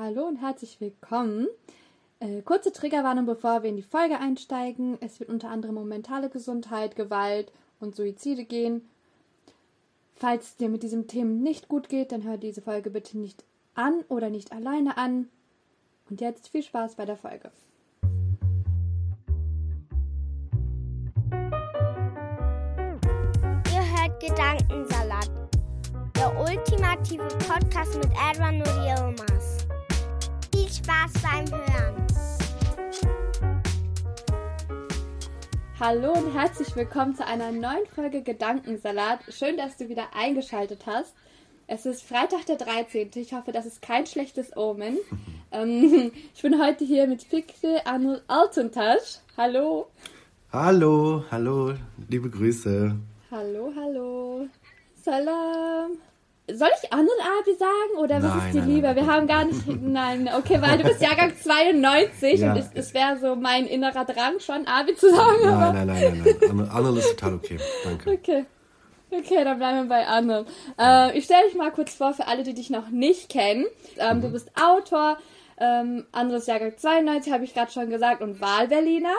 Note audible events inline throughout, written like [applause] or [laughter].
Hallo und herzlich willkommen. Äh, kurze Triggerwarnung, bevor wir in die Folge einsteigen. Es wird unter anderem um mentale Gesundheit, Gewalt und Suizide gehen. Falls dir mit diesem Thema nicht gut geht, dann hör diese Folge bitte nicht an oder nicht alleine an. Und jetzt viel Spaß bei der Folge. Ihr hört Gedankensalat, der ultimative Podcast mit Edward und Yilmaz. Viel Spaß beim Hören. Hallo und herzlich willkommen zu einer neuen Folge Gedankensalat. Schön, dass du wieder eingeschaltet hast. Es ist Freitag der 13. Ich hoffe, das ist kein schlechtes Omen. [laughs] ähm, [laughs] ich bin heute hier mit Pikle Arnold Altuntasch. Hallo. Hallo, hallo, liebe Grüße. Hallo, hallo. Salam. Soll ich Arnold Abi sagen oder was Nein, ist dir nein, lieber? nein, Wir nein. haben gar nicht. Nein, okay, weil du bist Jahrgang 92 [laughs] Ja. und ich- das wäre so mein innerer Drang, schon Abi zu sagen. aber Nein, nein, nein, nein, nein. Arnold- Arnold ist total okay. Danke. Okay. Okay, dann bleiben wir bei Anne. Äh, ich stelle dich mal kurz vor für alle, die dich noch nicht kennen. Ähm, Du bist Autor, ähm, anderes Jahrgang 92, habe ich gerade schon gesagt, und Wahlberliner.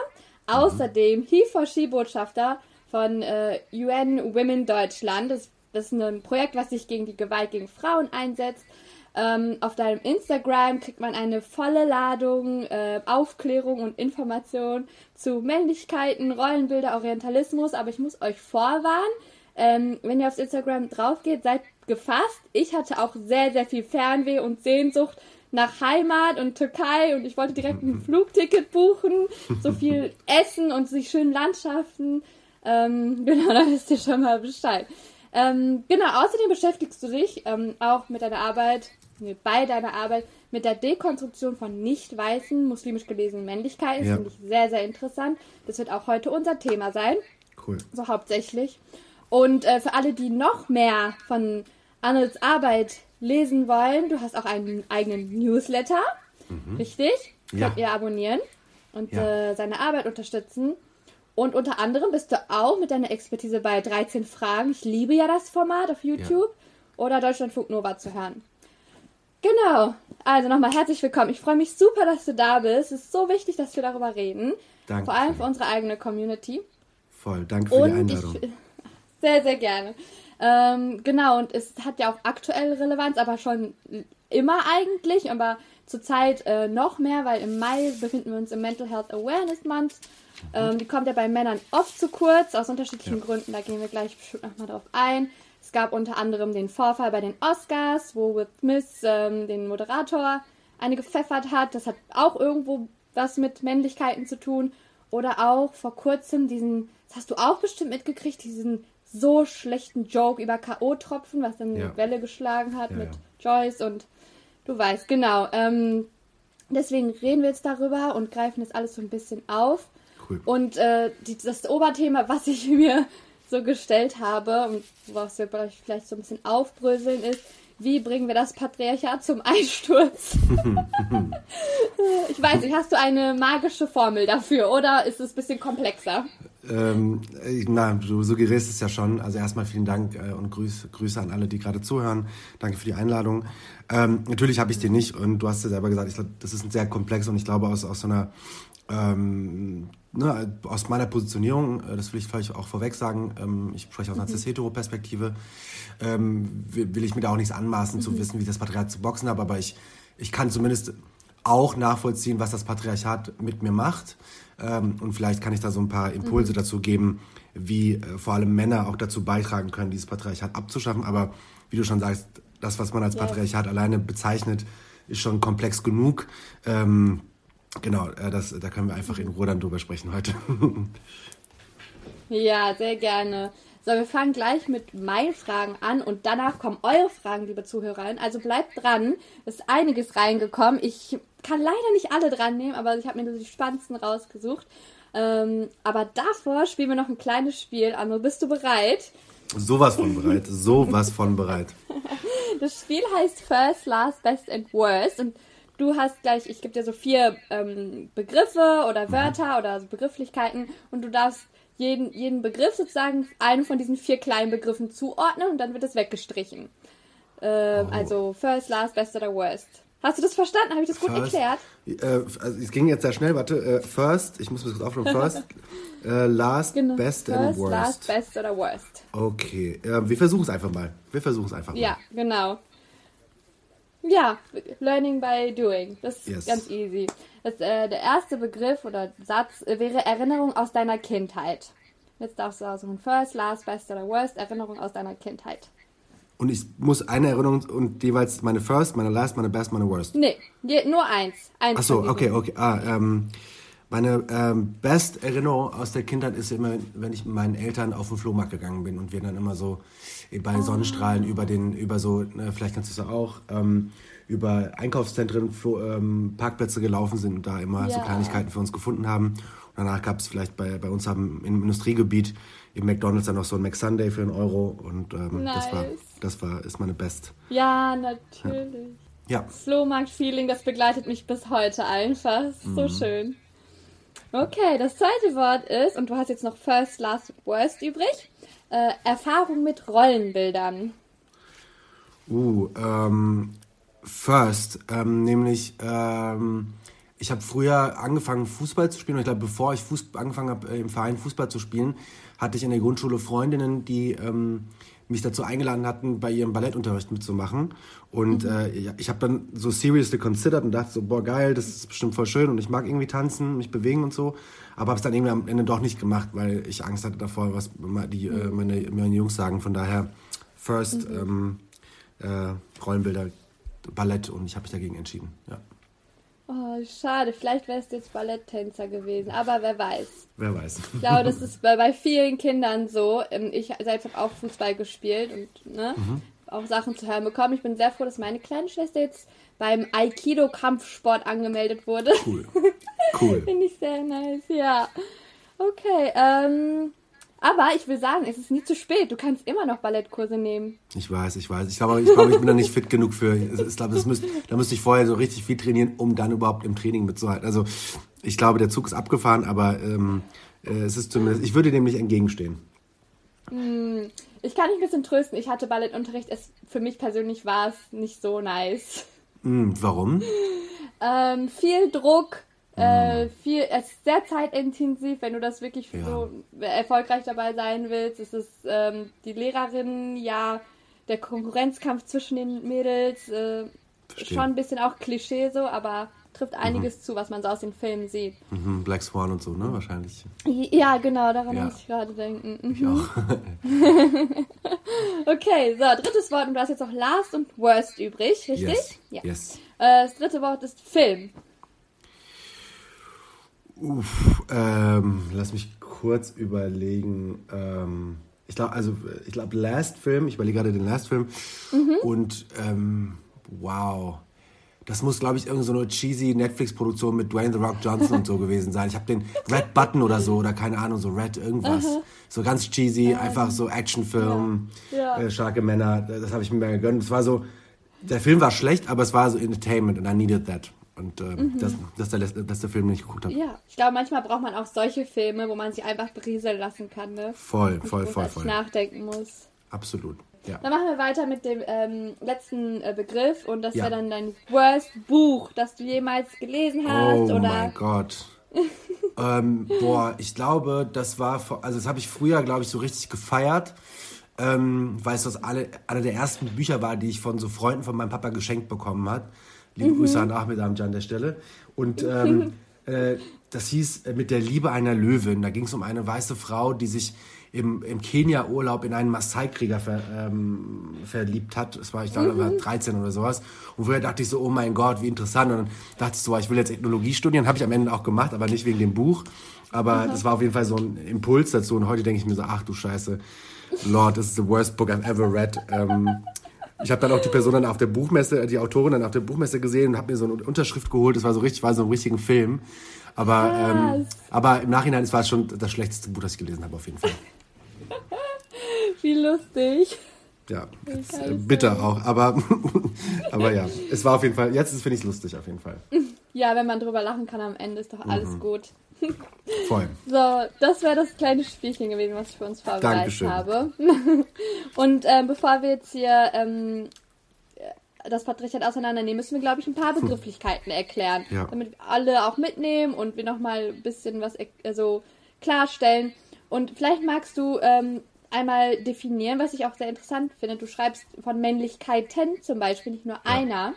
Außerdem He4She-Botschafter von äh, UN Women Deutschland. Das, das ist ein Projekt, was sich gegen die Gewalt gegen Frauen einsetzt. Ähm, auf deinem Instagram kriegt man eine volle Ladung äh, Aufklärung und Information zu Männlichkeiten, Rollenbilder, Orientalismus. Aber ich muss euch vorwarnen, ähm, wenn ihr aufs Instagram drauf geht, seid gefasst. Ich hatte auch sehr, sehr viel Fernweh und Sehnsucht nach Heimat und Türkei und ich wollte direkt ein [laughs] Flugticket buchen, so viel [laughs] Essen und sich schönen Landschaften. Ähm, [laughs] genau, da wisst ihr schon mal Bescheid. Ähm, genau, außerdem beschäftigst du dich ähm, auch mit deiner Arbeit, nee, bei deiner Arbeit mit der Dekonstruktion von nicht weißen, muslimisch gelesenen Männlichkeiten. Das Ja. finde ich sehr, sehr interessant. Das wird auch heute unser Thema sein Cool. so hauptsächlich. Und äh, für alle, die noch mehr von Arnolds Arbeit lesen wollen, du hast auch einen eigenen Newsletter, richtig? Ja. Könnt ihr abonnieren und Ja. äh, seine Arbeit unterstützen. Und unter anderem bist du auch mit deiner Expertise bei 13 Fragen. Ich liebe ja das Format auf YouTube oder Deutschlandfunk Nova zu hören. Genau. Also nochmal herzlich willkommen. Ich freue mich super, dass du da bist. Es ist so wichtig, dass wir darüber reden. Danke. Vor allem für unsere eigene Community. Voll. Danke für die Und Einladung. ich, [laughs] sehr, sehr gerne. Ähm, genau, und es hat ja auch aktuell Relevanz, aber schon immer eigentlich, aber zurzeit äh, noch mehr, weil im Mai befinden wir uns im Mental Health Awareness Month. Ähm, die kommt ja bei Männern oft zu kurz, aus unterschiedlichen Ja. Gründen, da gehen wir gleich bestimmt nochmal drauf ein. Es gab unter anderem den Vorfall bei den Oscars, wo Will Smith ähm, den Moderator eine gepfeffert hat. Das hat auch irgendwo was mit Männlichkeiten zu tun. Oder auch vor kurzem diesen, das hast du auch bestimmt mitgekriegt, diesen so schlechten Joke über K.O.-Tropfen, was dann Ja. eine Welle geschlagen hat Ja, mit. Joyce und du weißt, genau. Ähm, deswegen reden wir jetzt darüber und greifen das alles so ein bisschen auf. Cool. Und äh, die, das Oberthema, was ich [laughs] mir so gestellt habe und was wir vielleicht so ein bisschen aufbröseln, ist, wie bringen wir das Patriarchat zum Einsturz? [laughs] [laughs] ich weiß nicht, hast du eine magische Formel dafür oder ist es ein bisschen komplexer? Ähm, äh, na, du suggerierst es ja schon. Also erstmal vielen Dank äh, und Grüß, Grüße an alle, die gerade zuhören. Danke für die Einladung. Ähm, natürlich habe ich dir nicht und du hast ja selber gesagt, ich das ist ein sehr komplex und ich glaube aus, aus so einer ähm, ne, aus meiner Positionierung, äh, das will ich vielleicht auch vorweg sagen, ähm, ich spreche aus einer cis-hetero-Perspektive, ähm, will, will ich mir da auch nichts anmaßen zu wissen, wie ich das Patriarchat zu boxen habe, aber ich, ich kann zumindest auch nachvollziehen, was das Patriarchat mit mir macht. Ähm, und vielleicht kann ich da so ein paar Impulse dazu geben, wie äh, vor allem Männer auch dazu beitragen können, dieses Patriarchat abzuschaffen. Aber wie du schon sagst, das, was man als Ja. Patriarchat alleine bezeichnet, ist schon komplex genug. Ähm, genau, äh, das, da können wir einfach in Ruhe dann drüber sprechen heute. [laughs] Ja, sehr gerne. So, wir fangen gleich mit meinen Fragen an und danach kommen eure Fragen, liebe Zuhörerinnen. Also bleibt dran. Es ist einiges reingekommen. Ich kann leider nicht alle dran nehmen, aber ich habe mir nur die spannendsten rausgesucht. Ähm, aber davor spielen wir noch ein kleines Spiel. Anno, bist du bereit? Sowas von bereit. Sowas von bereit. [laughs] Das Spiel heißt First, Last, Best and Worst. Und du hast gleich, ich gebe dir so vier ähm, Begriffe oder Wörter oder so Begrifflichkeiten und du darfst jeden, jeden Begriff sozusagen einen von diesen vier kleinen Begriffen zuordnen und dann wird es weggestrichen. Ähm, Oh. Also First, Last, Best oder Worst. Hast du das verstanden? Habe ich das gut First- erklärt? Äh, also es ging jetzt sehr schnell, warte. Äh, first, ich muss mir kurz aufschreiben. [laughs] First, äh, last, best Genau. First, and worst. Last, Best oder Worst. Okay, äh, wir versuchen es einfach mal. Wir versuchen es einfach mal. Ja, genau. Ja, Learning by Doing. Das ist Yes. ganz easy. Das, äh, der erste Begriff oder Satz äh, wäre Erinnerung aus deiner Kindheit. Jetzt darfst du aussuchen. First, Last, Best oder Worst. Erinnerung aus deiner Kindheit. Und ich muss eine Erinnerung und jeweils meine First, meine Last, meine Best, meine Worst. Nee, nur eins. eins Ach so, von diesen. okay, okay. Ah, ähm, meine ähm, best Erinnerung aus der Kindheit ist immer, wenn ich mit meinen Eltern auf den Flohmarkt gegangen bin und wir dann immer so bei Sonnenstrahlen über den, über so, ne, vielleicht kannst du es ja auch, ähm, über Einkaufszentren, Flo- ähm, Parkplätze gelaufen sind und da immer so Ja. Kleinigkeiten für uns gefunden haben. Und danach gab es vielleicht bei, bei uns haben im Industriegebiet im McDonalds dann noch so ein McSunday für einen Euro und ähm, das war, Nice. das war, ist meine best. Ja, natürlich. Ja, Flohmarkt-Feeling, das begleitet mich bis heute einfach. So Mhm. schön. Okay, das zweite Wort ist, und du hast jetzt noch First, Last, Worst übrig, äh, Erfahrung mit Rollenbildern. Uh, ähm, First, ähm, nämlich, ähm, ich habe früher angefangen Fußball zu spielen und ich glaube, bevor ich Fuß angefangen habe im Verein Fußball zu spielen, hatte ich in der Grundschule Freundinnen, die ähm, mich dazu eingeladen hatten, bei ihrem Ballettunterricht mitzumachen. Und äh, ja, ich habe dann so seriously considered und dachte so, boah geil, das ist bestimmt voll schön und ich mag irgendwie tanzen, mich bewegen und so. Aber habe es dann irgendwie am Ende doch nicht gemacht, weil ich Angst hatte davor, was die, äh, meine, meine Jungs sagen. Von daher, First, ähm, äh, Rollenbilder, Ballett und ich habe mich dagegen entschieden. Ja. Oh, schade, vielleicht wärst du jetzt Balletttänzer gewesen, aber wer weiß. Wer weiß. Ich glaube, das ist bei, bei vielen Kindern so. Ähm, Ich selbst habe auch Fußball gespielt und ne, Mhm. auch Sachen zu hören bekommen. Ich bin sehr froh, dass meine kleine Schwester jetzt beim Aikido-Kampfsport angemeldet wurde. Cool. Cool. [laughs] Finde ich sehr nice, ja. Okay, ähm, aber ich will sagen, es ist nie zu spät. Du kannst immer noch Ballettkurse nehmen. Ich weiß, ich weiß. Ich glaube, ich, glaube, ich bin da nicht fit genug für. Ich glaube, das müsst, da müsste ich vorher so richtig viel trainieren, um dann überhaupt im Training mitzuhalten. Also ich glaube, der Zug ist abgefahren, aber ähm, äh, es ist zumindest, ich würde dem nicht entgegenstehen. Ich kann dich ein bisschen trösten. Ich hatte Ballettunterricht. Es, für mich persönlich war es nicht so nice. Hm, warum? Ähm, viel Druck, äh, viel, es ist sehr zeitintensiv, wenn du das wirklich Ja. so erfolgreich dabei sein willst. Es ist ähm, die Lehrerin, ja, der Konkurrenzkampf zwischen den Mädels, äh, schon ein bisschen auch Klischee so, aber trifft einiges zu, was man so aus den Filmen sieht. Mhm, Black Swan und so, ne? Wahrscheinlich. Ja, genau, daran Ja. muss ich gerade denken. Mhm. Ich auch. [laughs] Okay, so, drittes Wort und du hast jetzt noch Last und Worst übrig, richtig? Yes. Ja. Yes. Äh, das dritte Wort ist Film. Uff, ähm, lass mich kurz überlegen. Ähm, ich glaube, also ich glaube Last Film, ich überlege gerade den Last Film. Und ähm, wow. Das muss, glaube ich, irgendeine so eine cheesy Netflix-Produktion mit Dwayne The Rock Johnson und so [laughs] gewesen sein. Ich habe den Red Button oder so, oder keine Ahnung, so Red irgendwas. So ganz cheesy, einfach so Actionfilm, Ja. Äh, starke Männer. Das habe ich mir gegönnt. Es war so, der Film war schlecht, aber es war so Entertainment und I needed that. Und ähm, das, das, ist der, letzte- das ist der Film, den ich geguckt habe. Ja, ich glaube, manchmal braucht man auch solche Filme, wo man sich einfach berieseln lassen kann, ne? Voll, voll, voll, voll. nachdenken muss. Absolut. Ja. Dann machen wir weiter mit dem ähm, letzten äh, Begriff und das Ja. wäre dann dein Worst Buch, das du jemals gelesen hast Oh oder mein Gott. [laughs] ähm, boah, ich glaube, das war, also das habe ich früher, glaube ich, so richtig gefeiert, ähm, weil es das alle, einer der ersten Bücher war, die ich von so Freunden von meinem Papa geschenkt bekommen hat. Liebe Grüße an Ahmed Amjan an der Stelle. Und ähm, [laughs] äh, das hieß äh, mit der Liebe einer Löwin. Da ging es um eine weiße Frau, die sich im, im Kenia-Urlaub in einen Maasai-Krieger ver, ähm, verliebt hat. Das war, ich glaube, mhm. 13 oder sowas. Und vorher dachte ich so, oh mein Gott, wie interessant. Und dann dachte ich so, ich will jetzt Ethnologie studieren. Habe ich am Ende auch gemacht, aber nicht wegen dem Buch. Aber mhm. das war auf jeden Fall so ein Impuls dazu. Und heute denke ich mir so, ach du Scheiße, Lord, this is the worst book I've ever read. Ähm, ich habe dann auch die Person dann auf der Buchmesse, die Autorin dann auf der Buchmesse gesehen und habe mir so eine Unterschrift geholt. Das war so richtig, war so ein richtigen Film. Aber, ähm, aber im Nachhinein, es war schon das schlechteste Buch, das ich gelesen habe, auf jeden Fall. [laughs] Wie lustig. Ja, jetzt, äh, bitter auch, aber, [laughs] aber ja, es war auf jeden Fall, jetzt finde ich es lustig auf jeden Fall. Ja, wenn man drüber lachen kann am Ende, ist doch alles mhm. gut. Voll. [laughs] So, das wäre das kleine Spielchen gewesen, was ich für uns vorbereitet Dankeschön. habe. [laughs] Und ähm, bevor wir jetzt hier ähm, das Patriarchat auseinandernehmen, müssen wir, glaube ich, ein paar Begrifflichkeiten erklären, ja. damit alle auch mitnehmen und wir nochmal ein bisschen was also klarstellen. Und vielleicht magst du ähm, einmal definieren, was ich auch sehr interessant finde. Du schreibst von Männlichkeiten zum Beispiel, nicht nur ja. einer.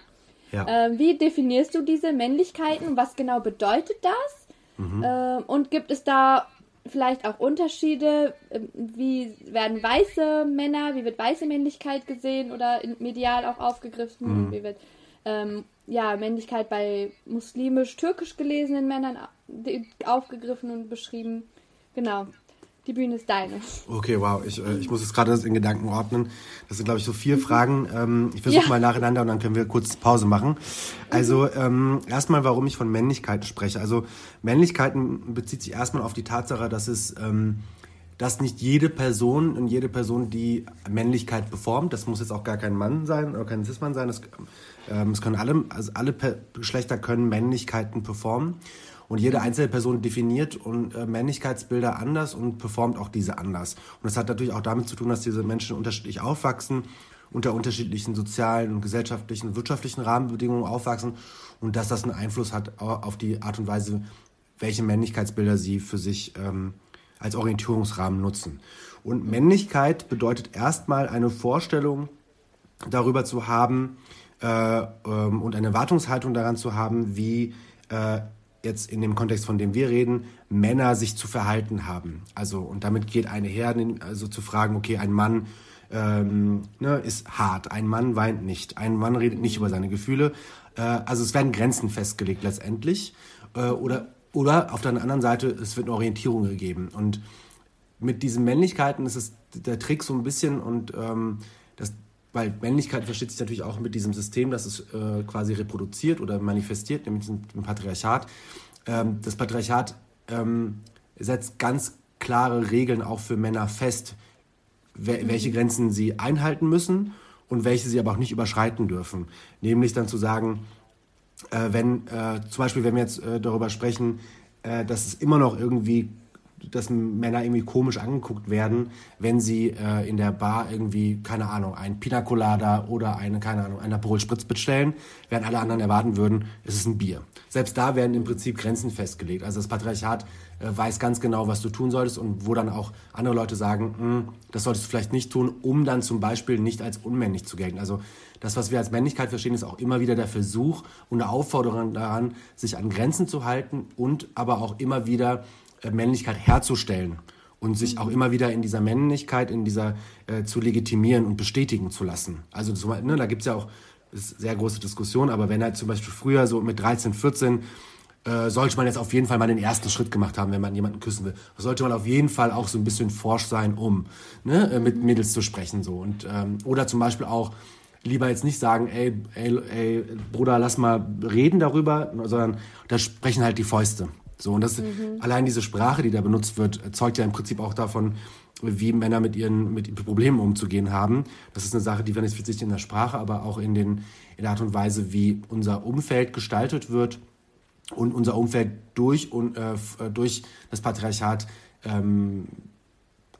Ja. Ähm, wie definierst du diese Männlichkeiten und was genau bedeutet das? Mhm. Ähm, und gibt es da vielleicht auch Unterschiede? Ähm, wie werden weiße Männer, wie wird weiße Männlichkeit gesehen oder medial auch aufgegriffen? Mhm. Wie wird ähm, ja, Männlichkeit bei muslimisch-türkisch gelesenen Männern aufgegriffen und beschrieben? Genau. Die Bühne ist deine. Okay, wow. Ich, äh, ich muss es gerade in Gedanken ordnen. Das sind, glaube ich, so vier Fragen. Ähm, ich versuche ja. mal nacheinander und dann können wir kurz Pause machen. Also ähm, erstmal, warum ich von Männlichkeiten spreche. Also Männlichkeiten bezieht sich erstmal auf die Tatsache, dass es... Ähm, dass nicht jede Person und jede Person, die Männlichkeit beformt, das muss jetzt auch gar kein Mann sein oder kein Cis-Mann sein, das, ähm, es können alle, also alle Geschlechter können Männlichkeiten performen. Und jede einzelne Person definiert und äh, Männlichkeitsbilder anders und performt auch diese anders. Und das hat natürlich auch damit zu tun, dass diese Menschen unterschiedlich aufwachsen, unter unterschiedlichen sozialen und gesellschaftlichen wirtschaftlichen Rahmenbedingungen aufwachsen und dass das einen Einfluss hat auf die Art und Weise, welche Männlichkeitsbilder sie für sich ähm, als Orientierungsrahmen nutzen. Und Männlichkeit bedeutet erstmal eine Vorstellung darüber zu haben äh, ähm, und eine Erwartungshaltung daran zu haben, wie äh, jetzt in dem Kontext, von dem wir reden, Männer sich zu verhalten haben. Also, und damit geht eine her, also zu fragen, okay, ein Mann ähm, ne, ist hart, ein Mann weint nicht, ein Mann redet nicht über seine Gefühle. Äh, also es werden Grenzen festgelegt letztendlich. Äh, oder, oder auf der anderen Seite, es wird eine Orientierung gegeben. Und mit diesen Männlichkeiten ist es der Trick so ein bisschen und ähm, das weil Männlichkeit versteht sich natürlich auch mit diesem System, das es äh, quasi reproduziert oder manifestiert, nämlich dem Patriarchat. Ähm, das Patriarchat ähm, setzt ganz klare Regeln auch für Männer fest, we welche Grenzen sie einhalten müssen und welche sie aber auch nicht überschreiten dürfen. Nämlich dann zu sagen, äh, wenn äh, zum Beispiel, wenn wir jetzt äh, darüber sprechen, äh, dass es immer noch irgendwie dass Männer irgendwie komisch angeguckt werden, wenn sie äh, in der Bar irgendwie, keine Ahnung, ein Pina Colada oder eine, keine Ahnung, ein Aperol Spritz bestellen, während alle anderen erwarten würden, es ist ein Bier. Selbst da werden im Prinzip Grenzen festgelegt. Also das Patriarchat äh, weiß ganz genau, was du tun solltest und wo dann auch andere Leute sagen, hm, das solltest du vielleicht nicht tun, um dann zum Beispiel nicht als unmännlich zu gelten. Also das, was wir als Männlichkeit verstehen, ist auch immer wieder der Versuch und eine Aufforderung daran, sich an Grenzen zu halten und aber auch immer wieder Männlichkeit herzustellen und sich auch immer wieder in dieser Männlichkeit, in dieser äh, zu legitimieren und bestätigen zu lassen. Also so, ne, da gibt es ja auch sehr große Diskussion, aber wenn halt zum Beispiel früher so mit 13, 14 äh, sollte man jetzt auf jeden Fall mal den ersten Schritt gemacht haben, wenn man jemanden küssen will. Sollte man auf jeden Fall auch so ein bisschen forsch sein, um ne, äh, mit Mädels zu sprechen so und ähm, oder zum Beispiel auch lieber jetzt nicht sagen, ey, ey, ey, Bruder, lass mal reden darüber, sondern da sprechen halt die Fäuste. So, und das, mhm. allein diese Sprache, die da benutzt wird, zeugt ja im Prinzip auch davon, wie Männer mit ihren, mit Problemen umzugehen haben. Das ist eine Sache, die manifestiert sich in der Sprache, aber auch in, den, in der Art und Weise, wie unser Umfeld gestaltet wird und unser Umfeld durch, und, äh, durch das Patriarchat ähm,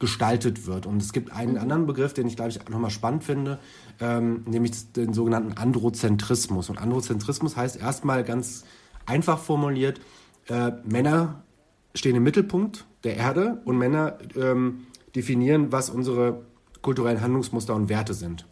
gestaltet wird. Und es gibt einen mhm. anderen Begriff, den ich, glaube ich, nochmal spannend finde, ähm, nämlich den sogenannten Androzentrismus. Und Androzentrismus heißt erstmal ganz einfach formuliert, äh, Männer stehen im Mittelpunkt der Erde und Männer ähm, definieren, was unsere kulturellen Handlungsmuster und Werte sind.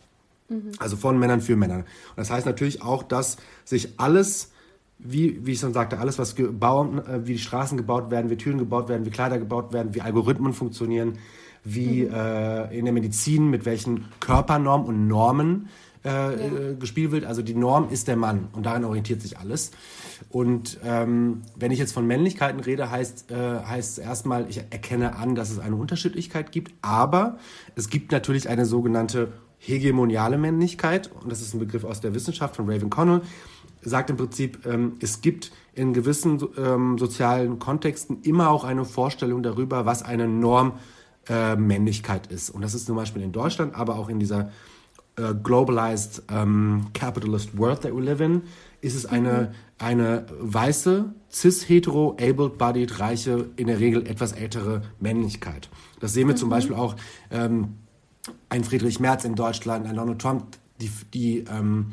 Mhm. Also von Männern für Männer. Und das heißt natürlich auch, dass sich alles, wie, wie ich schon sagte, alles, was gebaut, äh, wie die Straßen gebaut werden, wie Türen gebaut werden, wie Kleider gebaut werden, wie Algorithmen funktionieren, wie mhm. äh, in der Medizin, mit welchen Körpernormen und Normen äh, ja. Äh, gespielt wird. Also die Norm ist der Mann und daran orientiert sich alles. Und ähm, wenn ich jetzt von Männlichkeiten rede, heißt, äh, heißt es erstmal, ich erkenne an, dass es eine Unterschiedlichkeit gibt, aber es gibt natürlich eine sogenannte hegemoniale Männlichkeit, und das ist ein Begriff aus der Wissenschaft von Raven Connell, sagt im Prinzip, ähm, es gibt in gewissen ähm, sozialen Kontexten immer auch eine Vorstellung darüber, was eine Norm äh, Männlichkeit ist. Und das ist zum Beispiel in Deutschland, aber auch in dieser äh, globalized um, capitalist world that we live in, ist es eine, mhm. eine weiße, cis-hetero, able-bodied, reiche, in der Regel etwas ältere Männlichkeit. Das sehen wir mhm. zum Beispiel auch ähm, ein Friedrich Merz in Deutschland, ein Donald Trump, die, die ähm,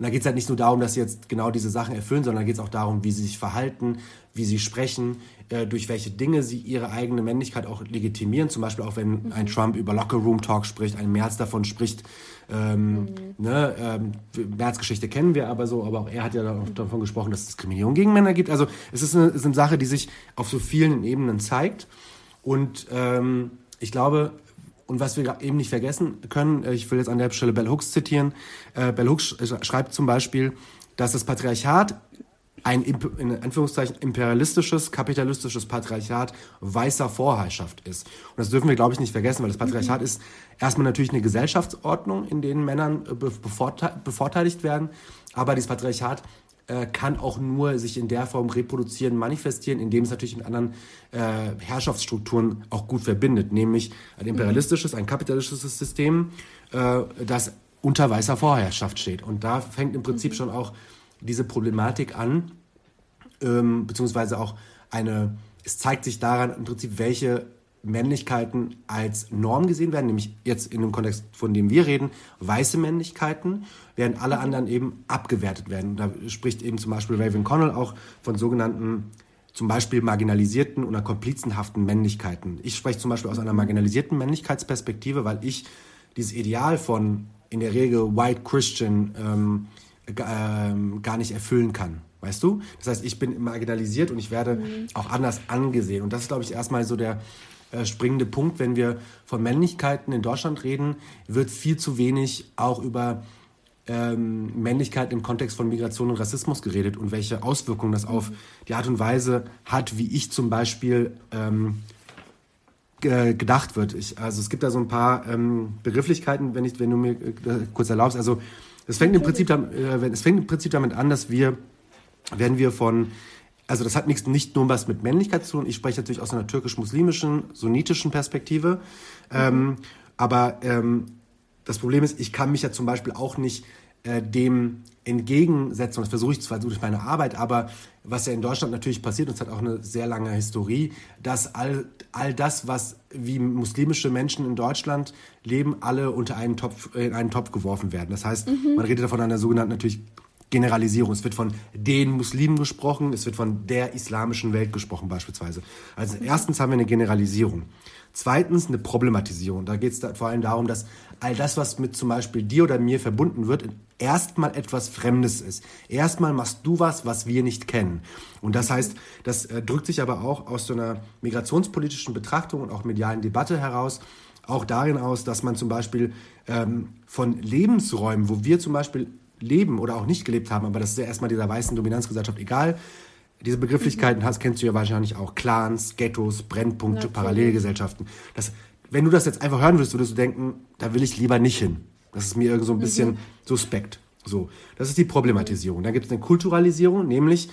und da geht es halt nicht nur darum, dass sie jetzt genau diese Sachen erfüllen, sondern da geht es auch darum, wie sie sich verhalten, wie sie sprechen, äh, durch welche Dinge sie ihre eigene Männlichkeit auch legitimieren. Zum Beispiel auch, wenn mhm. ein Trump über Locker Room Talk spricht, ein Merz davon spricht. Ähm, mhm. ne, ähm, Merz Geschichte kennen wir aber so, aber auch er hat ja davon gesprochen, dass es Diskriminierung gegen Männer gibt. Also es ist eine, es ist eine Sache, die sich auf so vielen Ebenen zeigt. Und ähm, ich glaube, und was wir eben nicht vergessen können, äh, ich will jetzt an der Stelle Bell Hooks zitieren. Äh, Bell Hooks schreibt zum Beispiel, dass das Patriarchat ein in Anführungszeichen imperialistisches, kapitalistisches Patriarchat weißer Vorherrschaft ist. Und das dürfen wir, glaube ich, nicht vergessen, weil das Patriarchat mhm. ist erstmal natürlich eine Gesellschaftsordnung, in denen Männern äh, bevorteiligt werden. Aber dieses Patriarchat äh, kann auch nur sich in der Form reproduzieren, manifestieren, indem es natürlich mit anderen äh, Herrschaftsstrukturen auch gut verbindet, nämlich ein imperialistisches, ein kapitalistisches System, äh, das unter weißer Vorherrschaft steht. Und da fängt im Prinzip mhm. schon auch diese Problematik an, ähm, beziehungsweise auch eine, es zeigt sich daran im Prinzip, welche Männlichkeiten als Norm gesehen werden, nämlich jetzt in dem Kontext, von dem wir reden, weiße Männlichkeiten, während alle anderen eben abgewertet werden. Da spricht eben zum Beispiel Raven Connell auch von sogenannten zum Beispiel marginalisierten oder komplizenhaften Männlichkeiten. Ich spreche zum Beispiel aus einer marginalisierten Männlichkeitsperspektive, weil ich dieses Ideal von in der Regel White Christian ähm, ähm, gar nicht erfüllen kann. Weißt du? Das heißt, ich bin marginalisiert und ich werde mhm. auch anders angesehen. Und das ist, glaube ich, erstmal so der, äh, springende Punkt. Wenn wir von Männlichkeiten in Deutschland reden, wird viel zu wenig auch über ähm, Männlichkeit im Kontext von Migration und Rassismus geredet und welche Auswirkungen das auf die Art und Weise hat, wie ich zum Beispiel ähm, gedacht wird. Ich, also es gibt da so ein paar ähm, Begrifflichkeiten, wenn, ich, wenn du mir äh, kurz erlaubst. Also es fängt, im Prinzip, äh, es fängt im Prinzip damit an, dass wir, wenn wir von also das hat nichts, nicht nur was mit Männlichkeit zu tun. Ich spreche natürlich aus einer türkisch-muslimischen, sunnitischen Perspektive. Mhm. Ähm, aber ähm, das Problem ist, ich kann mich ja zum Beispiel auch nicht äh, dem entgegensetzen. Das versuche ich zwar durch meine Arbeit, aber was ja in Deutschland natürlich passiert, und es hat auch eine sehr lange Historie, dass all, all das, was wie muslimische Menschen in Deutschland leben, alle unter einen Topf, in einen Topf geworfen werden. Das heißt, mhm. man redet davon einer sogenannten natürlich Generalisierung. Es wird von den Muslimen gesprochen, es wird von der islamischen Welt gesprochen beispielsweise. Also erstens haben wir eine Generalisierung. Zweitens eine Problematisierung. Da geht es vor allem darum, dass all das, was mit zum Beispiel dir oder mir verbunden wird, erstmal etwas Fremdes ist. Erstmal machst du was, was wir nicht kennen. Und das heißt, das äh, drückt sich aber auch aus so einer migrationspolitischen Betrachtung und auch medialen Debatte heraus, auch darin aus, dass man zum Beispiel ähm, von Lebensräumen, wo wir zum Beispiel leben oder auch nicht gelebt haben, aber das ist ja erstmal dieser weißen Dominanzgesellschaft egal. Diese Begrifflichkeiten mhm. hast, kennst du ja wahrscheinlich auch. Clans, Ghettos, Brennpunkte, Natürlich. Parallelgesellschaften. Das, wenn du das jetzt einfach hören würdest, würdest du denken, da will ich lieber nicht hin. Das ist mir irgendwie so ein bisschen mhm. suspekt. So, das ist die Problematisierung. Dann gibt es eine Kulturalisierung, nämlich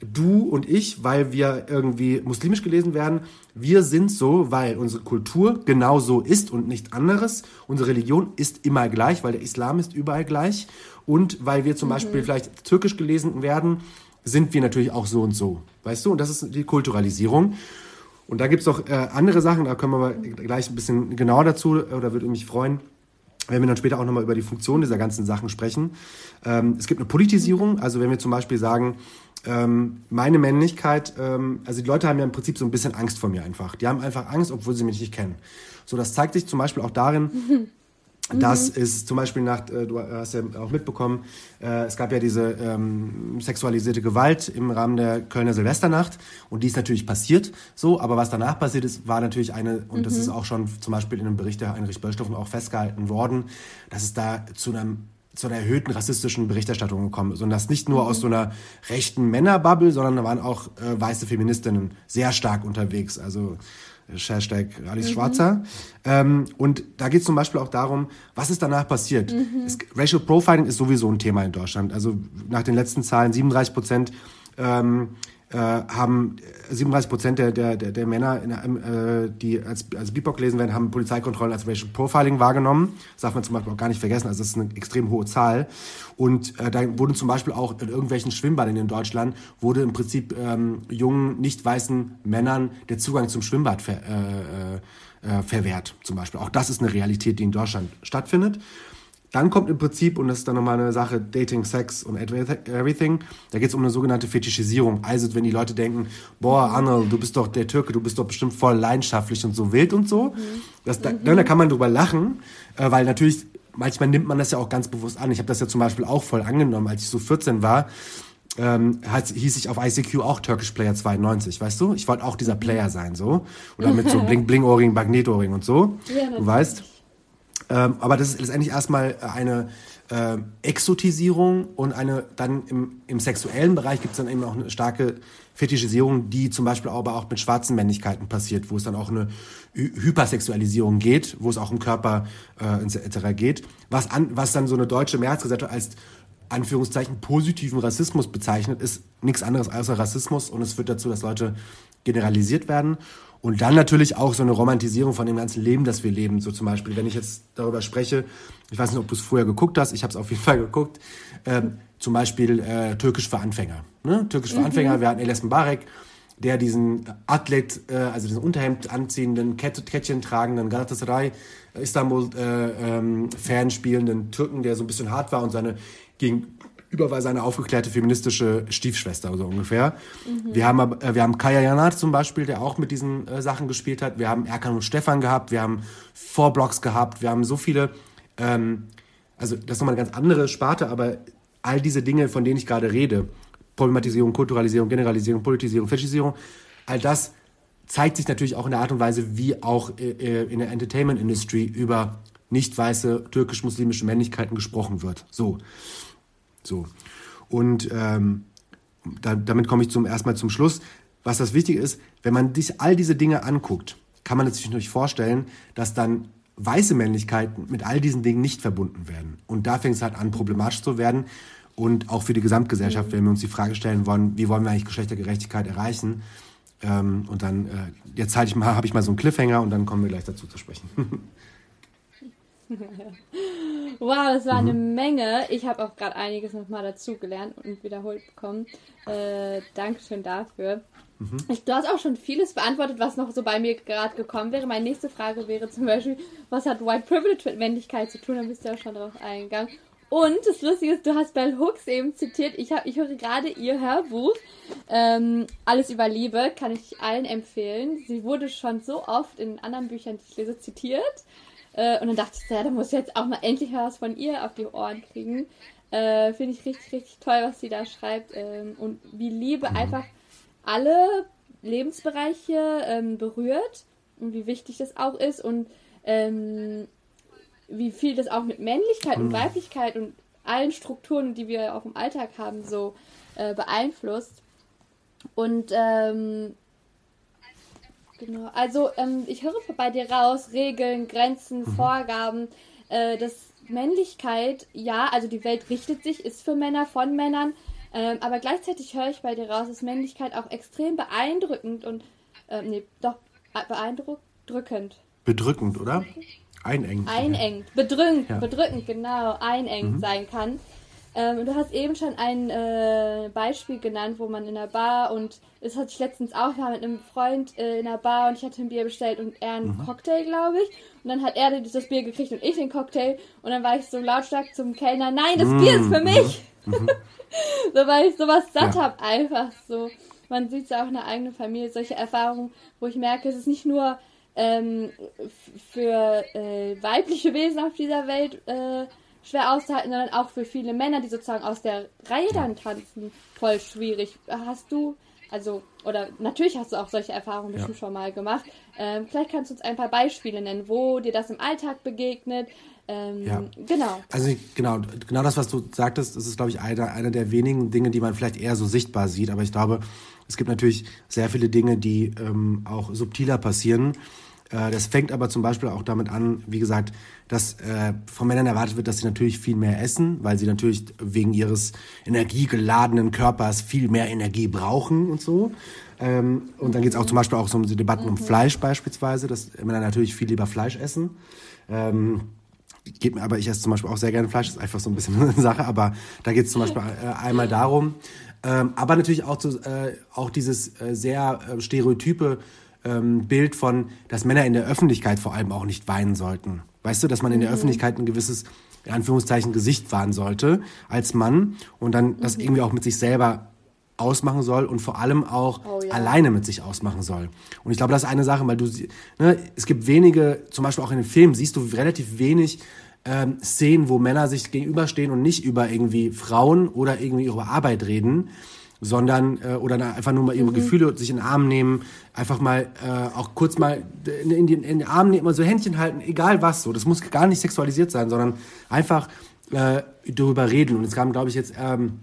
du und ich, weil wir irgendwie muslimisch gelesen werden, wir sind so, weil unsere Kultur genau so ist und nicht anderes. Unsere Religion ist immer gleich, weil der Islam ist überall gleich. Und weil wir zum mhm. Beispiel vielleicht türkisch gelesen werden, sind wir natürlich auch so und so. Weißt du? Und das ist die Kulturalisierung. Und da gibt es auch äh, andere Sachen, da können wir gleich ein bisschen genauer dazu, oder würde mich freuen, wenn wir dann später auch nochmal über die Funktion dieser ganzen Sachen sprechen. Ähm, es gibt eine Politisierung, also wenn wir zum Beispiel sagen, ähm, meine Männlichkeit, ähm, also die Leute haben ja im Prinzip so ein bisschen Angst vor mir einfach. Die haben einfach Angst, obwohl sie mich nicht kennen. So, das zeigt sich zum Beispiel auch darin, [laughs] Das mhm. ist zum Beispiel nach, äh, du hast ja auch mitbekommen, äh, es gab ja diese ähm, sexualisierte Gewalt im Rahmen der Kölner Silvesternacht und die ist natürlich passiert, so, aber was danach passiert ist, war natürlich eine, und mhm. das ist auch schon zum Beispiel in einem Bericht der Heinrich Böllstoffen auch festgehalten worden, dass es da zu einem zu einer erhöhten rassistischen Berichterstattung gekommen ist. Und das nicht nur mhm. aus so einer rechten Männerbubble, sondern da waren auch äh, weiße Feministinnen sehr stark unterwegs. Also Hashtag Alice mhm. Schwarzer. Ähm, und da geht es zum Beispiel auch darum, was ist danach passiert. Mhm. Es, Racial Profiling ist sowieso ein Thema in Deutschland. Also nach den letzten Zahlen 37 Prozent ähm, äh, haben 37 Prozent der, der, der, der Männer, in, äh, die als, als BIPOC gelesen werden, haben Polizeikontrollen als Racial Profiling wahrgenommen. Das darf man zum Beispiel auch gar nicht vergessen. Also das ist eine extrem hohe Zahl. Und äh, da wurden zum Beispiel auch in irgendwelchen Schwimmbädern in Deutschland, wurde im Prinzip ähm, jungen, nicht weißen Männern der Zugang zum Schwimmbad ver, äh, äh, äh verwehrt. Zum Beispiel. Auch das ist eine Realität, die in Deutschland stattfindet. Dann kommt im Prinzip, und das ist dann nochmal eine Sache, Dating, Sex und Everything, da geht es um eine sogenannte Fetischisierung. Also wenn die Leute denken, boah, Anna, du bist doch der Türke, du bist doch bestimmt voll leidenschaftlich und so wild und so. Mhm. Das, da, mhm. da kann man drüber lachen, äh, weil natürlich, manchmal nimmt man das ja auch ganz bewusst an. Ich habe das ja zum Beispiel auch voll angenommen, als ich so 14 war. Ähm, hieß ich auf ICQ auch Turkish Player 92, weißt du? Ich wollte auch dieser Player sein, so. Oder mit so [laughs] Bling-Bling-Ohrring, Magnetohrring und so. Ja, du weißt. Ähm, aber das ist letztendlich erstmal eine äh, Exotisierung und eine dann im, im sexuellen Bereich gibt es dann eben auch eine starke Fetischisierung, die zum Beispiel aber auch mit schwarzen Männlichkeiten passiert, wo es dann auch eine Hypersexualisierung geht, wo es auch um Körper äh, etc. geht, was, an, was dann so eine deutsche Mehrheitsgesellschaft als Anführungszeichen positiven Rassismus bezeichnet, ist nichts anderes als Rassismus und es führt dazu, dass Leute generalisiert werden. Und dann natürlich auch so eine Romantisierung von dem ganzen Leben, das wir leben. So zum Beispiel, wenn ich jetzt darüber spreche, ich weiß nicht, ob du es vorher geguckt hast, ich habe es auf jeden Fall geguckt, ähm, zum Beispiel äh, Türkisch für Anfänger. Ne? Türkisch für mhm. Anfänger, wir hatten Eles Mbarek, der diesen Athlet, äh, also diesen Unterhemd anziehenden, Kett, Kettchen tragenden, Galatasaray, Istanbul-Fan äh, ähm, spielenden Türken, der so ein bisschen hart war und seine gegen über seine aufgeklärte feministische Stiefschwester, so ungefähr. Mhm. Wir haben, äh, wir haben Kaya Janat zum Beispiel, der auch mit diesen äh, Sachen gespielt hat. Wir haben Erkan und Stefan gehabt. Wir haben Vorblocks gehabt. Wir haben so viele, ähm, also das ist nochmal eine ganz andere Sparte, aber all diese Dinge, von denen ich gerade rede, Problematisierung, Kulturalisierung, Generalisierung, Politisierung, Faschisierung, all das zeigt sich natürlich auch in der Art und Weise, wie auch äh, äh in der Entertainment Industry über nicht weiße türkisch-muslimische Männlichkeiten gesprochen wird. So. So. Und ähm, da, damit komme ich zum erstmal zum Schluss. Was das Wichtige ist, wenn man sich all diese Dinge anguckt, kann man sich natürlich vorstellen, dass dann weiße Männlichkeiten mit all diesen Dingen nicht verbunden werden. Und da fängt es halt an, problematisch zu werden. Und auch für die Gesamtgesellschaft, mhm. wenn wir uns die Frage stellen wollen, wie wollen wir eigentlich Geschlechtergerechtigkeit erreichen? Ähm, und dann, äh, jetzt halte ich mal, habe ich mal so einen Cliffhanger und dann kommen wir gleich dazu zu sprechen. [laughs] Wow, das war eine mhm. Menge. Ich habe auch gerade einiges nochmal dazugelernt und wiederholt bekommen. Äh, Dankeschön dafür. Mhm. Du hast auch schon vieles beantwortet, was noch so bei mir gerade gekommen wäre. Meine nächste Frage wäre zum Beispiel, was hat White Privilege mit Männlichkeit zu tun? Da bist du ja schon drauf eingegangen. Und das Lustige ist, du hast Bell Hooks eben zitiert. Ich, hab, ich höre gerade ihr Hörbuch. Ähm, Alles über Liebe kann ich allen empfehlen. Sie wurde schon so oft in anderen Büchern, die ich lese, zitiert. Äh, und dann dachte ich, ja, da muss ich jetzt auch mal endlich was von ihr auf die Ohren kriegen. Äh, Finde ich richtig, richtig toll, was sie da schreibt. Ähm, und wie Liebe mhm. einfach alle Lebensbereiche ähm, berührt und wie wichtig das auch ist und ähm, wie viel das auch mit Männlichkeit mhm. und Weiblichkeit und allen Strukturen, die wir auch im Alltag haben, so äh, beeinflusst. Und ähm, Genau. Also ähm, ich höre bei dir raus, Regeln, Grenzen, mhm. Vorgaben, äh, dass Männlichkeit, ja, also die Welt richtet sich, ist für Männer, von Männern, ähm, aber gleichzeitig höre ich bei dir raus, dass Männlichkeit auch extrem beeindruckend und, ähm, nee, doch, äh, beeindruckend. Bedrückend, oder? Einengt. Einengt, ja. bedrückend, ja. bedrückend, genau, einengt mhm. sein kann. Ähm, du hast eben schon ein äh, Beispiel genannt, wo man in der Bar und das hatte ich letztens auch, war mit einem Freund äh, in der Bar und ich hatte ein Bier bestellt und er einen mhm. Cocktail, glaube ich. Und dann hat er das Bier gekriegt und ich den Cocktail und dann war ich so lautstark zum Kellner, nein, das mhm. Bier ist für mich! Mhm. [laughs] so, weil ich sowas satt ja. habe, einfach so. Man sieht es ja auch in der eigenen Familie, solche Erfahrungen, wo ich merke, es ist nicht nur ähm, für äh, weibliche Wesen auf dieser Welt äh, schwer auszuhalten, sondern auch für viele Männer, die sozusagen aus der Reihe dann tanzen, voll schwierig. Hast du, also, oder natürlich hast du auch solche Erfahrungen bestimmt schon mal gemacht. Ähm, vielleicht kannst du uns ein paar Beispiele nennen, wo dir das im Alltag begegnet. Ähm, Ja. Genau. Also genau, genau das, was du sagtest, das ist, glaube ich, einer, einer der wenigen Dinge, die man vielleicht eher so sichtbar sieht. Aber ich glaube, es gibt natürlich sehr viele Dinge, die ähm, auch subtiler passieren. Äh, das fängt aber zum Beispiel auch damit an, wie gesagt, dass äh, von Männern erwartet wird, dass sie natürlich viel mehr essen, weil sie natürlich wegen ihres energiegeladenen Körpers viel mehr Energie brauchen und so. Ähm, und dann geht es auch zum Beispiel auch so um die Debatten um Fleisch beispielsweise, dass Männer natürlich viel lieber Fleisch essen. Ähm, geht mir, aber ich esse zum Beispiel auch sehr gerne Fleisch, ist einfach so ein bisschen [laughs] eine Sache, aber da geht es zum Beispiel äh, einmal darum. Ähm, aber natürlich auch, zu, äh, auch dieses äh, sehr äh, stereotype ähm, Bild von, dass Männer in der Öffentlichkeit vor allem auch nicht weinen sollten. Weißt du, dass man in der Öffentlichkeit ein gewisses, in Anführungszeichen, Gesicht wahren sollte als Mann und dann das irgendwie auch mit sich selber ausmachen soll und vor allem auch Oh ja. alleine mit sich ausmachen soll. Und ich glaube, das ist eine Sache, weil du, ne, es gibt wenige, zum Beispiel auch in den Filmen, siehst du relativ wenig ähm, Szenen, wo Männer sich gegenüberstehen und nicht über irgendwie Frauen oder irgendwie ihre Arbeit reden, sondern äh, oder einfach nur mal ihre Gefühle sich in den Arm nehmen, einfach mal äh, auch kurz mal in, in, den, in den Arm nehmen, mal so Händchen halten, egal was so. Das muss gar nicht sexualisiert sein, sondern einfach äh, darüber reden. Und es kam, glaube ich, jetzt ähm,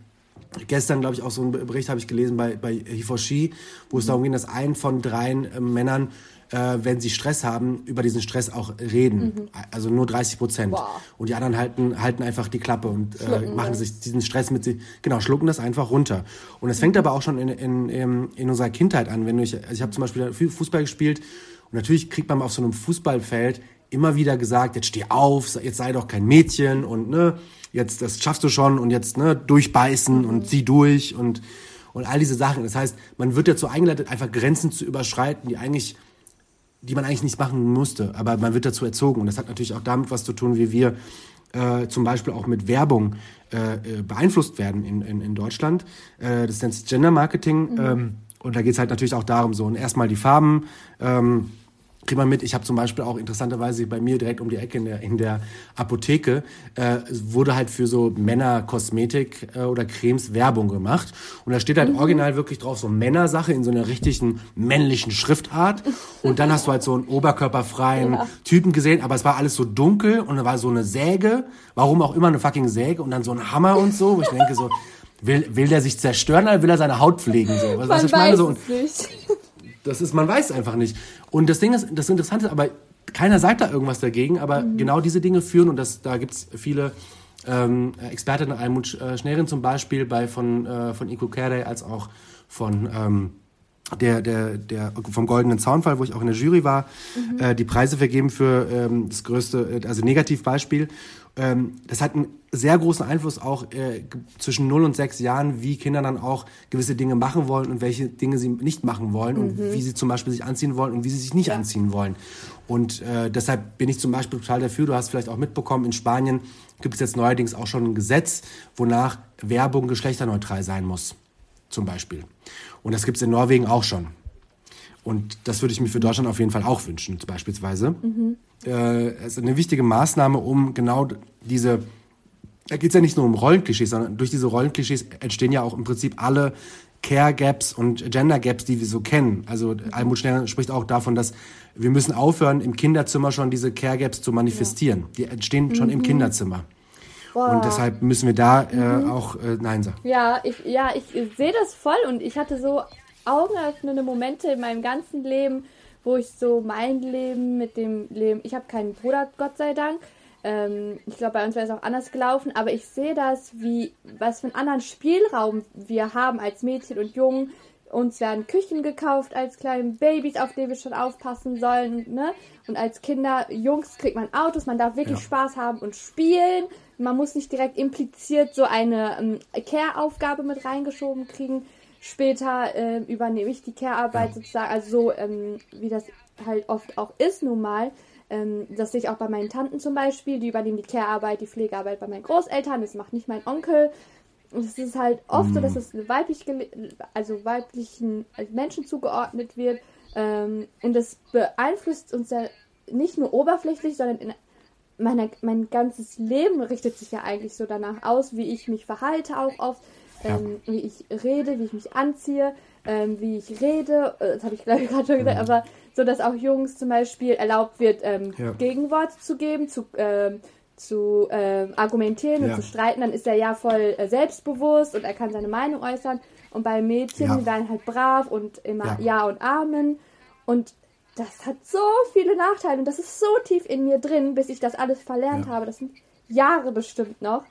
gestern, glaube ich, auch so einen Bericht habe ich gelesen bei, bei Hifoshi, wo es darum ging, dass ein von dreien äh, Männern, äh, wenn sie Stress haben, über diesen Stress auch reden. Also nur 30 Prozent. Wow. Und die anderen halten, halten einfach die Klappe und äh, machen sich diesen Stress mit sich, genau, schlucken das einfach runter. Und es fängt aber auch schon in, in, in, in unserer Kindheit an. Wenn du, ich, also ich habe zum Beispiel Fu- Fußball gespielt und natürlich kriegt man auf so einem Fußballfeld immer wieder gesagt, jetzt steh auf, jetzt sei doch kein Mädchen und ne, jetzt das schaffst du schon und jetzt ne, durchbeißen und zieh durch und und all diese Sachen. Das heißt, man wird dazu eingeleitet, einfach Grenzen zu überschreiten, die eigentlich die man eigentlich nicht machen musste, aber man wird dazu erzogen. Und das hat natürlich auch damit was zu tun, wie wir äh, zum Beispiel auch mit Werbung äh, äh, beeinflusst werden in, in, in Deutschland. Äh, das nennt sich Gender Marketing. Ähm, und da geht es halt natürlich auch darum, so und erstmal die Farben. Ähm, kriegt man mit. Ich habe zum Beispiel auch interessanterweise bei mir direkt um die Ecke in der, in der Apotheke äh, wurde halt für so Männerkosmetik äh, oder Cremes Werbung gemacht. Und da steht halt original wirklich drauf so Männersache in so einer richtigen männlichen Schriftart. Und dann hast du halt so einen oberkörperfreien Typen gesehen, aber es war alles so dunkel und da war so eine Säge, warum auch immer eine fucking Säge und dann so ein Hammer und so, wo ich denke so, will, will der sich zerstören oder will er seine Haut pflegen? So, was, was ich meine so. Und, nicht. Das ist, man weiß einfach nicht. Und das Ding ist, das Interessante ist, aber keiner sagt da irgendwas dagegen, aber genau diese Dinge führen, und das, da gibt's viele ähm, Expertinnen, Almut äh, Schnerin zum Beispiel, bei von, äh, von Iko Kere, als auch von ähm, der, der, der, vom Goldenen Zaunfall, wo ich auch in der Jury war, äh, die Preise vergeben für ähm, das größte, äh, also Negativbeispiel. Ähm, das hat einen sehr großen Einfluss auch äh, zwischen 0 und 6 Jahren, wie Kinder dann auch gewisse Dinge machen wollen und welche Dinge sie nicht machen wollen und wie sie zum Beispiel sich anziehen wollen und wie sie sich nicht anziehen wollen. Und äh, deshalb bin ich zum Beispiel total dafür, du hast vielleicht auch mitbekommen, in Spanien gibt es jetzt neuerdings auch schon ein Gesetz, wonach Werbung geschlechterneutral sein muss, zum Beispiel. Und das gibt es in Norwegen auch schon. Und das würde ich mir für Deutschland auf jeden Fall auch wünschen, beispielsweise. Äh, es ist eine wichtige Maßnahme, um genau diese, da geht es ja nicht nur um Rollenklischees, sondern durch diese Rollenklischees entstehen ja auch im Prinzip alle Care Gaps und Gender Gaps, die wir so kennen. Also Almut Schneller spricht auch davon, dass wir müssen aufhören, im Kinderzimmer schon diese Care Gaps zu manifestieren. Die entstehen schon im Kinderzimmer. Und deshalb müssen wir da äh, auch äh, Nein sagen. Ja, ich, ja, ich sehe das voll und ich hatte so augenöffnende Momente in meinem ganzen Leben, wo ich so mein Leben mit dem Leben, ich habe keinen Bruder, Gott sei Dank. Ähm, ich glaube, bei uns wäre es auch anders gelaufen, aber ich sehe das, wie, was für einen anderen Spielraum wir haben als Mädchen und Jungen. Uns werden Küchen gekauft als kleine Babys, auf die wir schon aufpassen sollen. Ne? Und als Kinder, Jungs, kriegt man Autos, man darf wirklich Ja. Spaß haben und spielen. Man muss nicht direkt impliziert so eine ähm, Care-Aufgabe mit reingeschoben kriegen. Später ähm, übernehme ich die Care-Arbeit sozusagen, also so ähm, wie das halt oft auch ist nun mal. Ähm, das sehe ich auch bei meinen Tanten zum Beispiel, die übernehmen die Care-Arbeit, die Pflegearbeit bei meinen Großeltern, das macht nicht mein Onkel. Und es ist halt oft so, dass es weiblich, also weiblichen Menschen zugeordnet wird. Ähm, und das beeinflusst uns ja nicht nur oberflächlich, sondern in meine, mein ganzes Leben richtet sich ja eigentlich so danach aus, wie ich mich verhalte auch oft, ähm, ja. wie ich rede, wie ich mich anziehe, ähm, wie ich rede, äh, das habe ich glaube ich [laughs] gerade schon gesagt, mhm. aber so, dass auch Jungs zum Beispiel erlaubt wird, ähm, ja. Gegenwort zu geben, zu, ähm, zu ähm, argumentieren und zu streiten, dann ist er ja voll äh, selbstbewusst und er kann seine Meinung äußern. Und bei Mädchen, ja. die werden halt brav und immer Ja, und Amen. Und das hat so viele Nachteile und das ist so tief in mir drin, bis ich das alles verlernt ja. habe. Das sind Jahre bestimmt noch.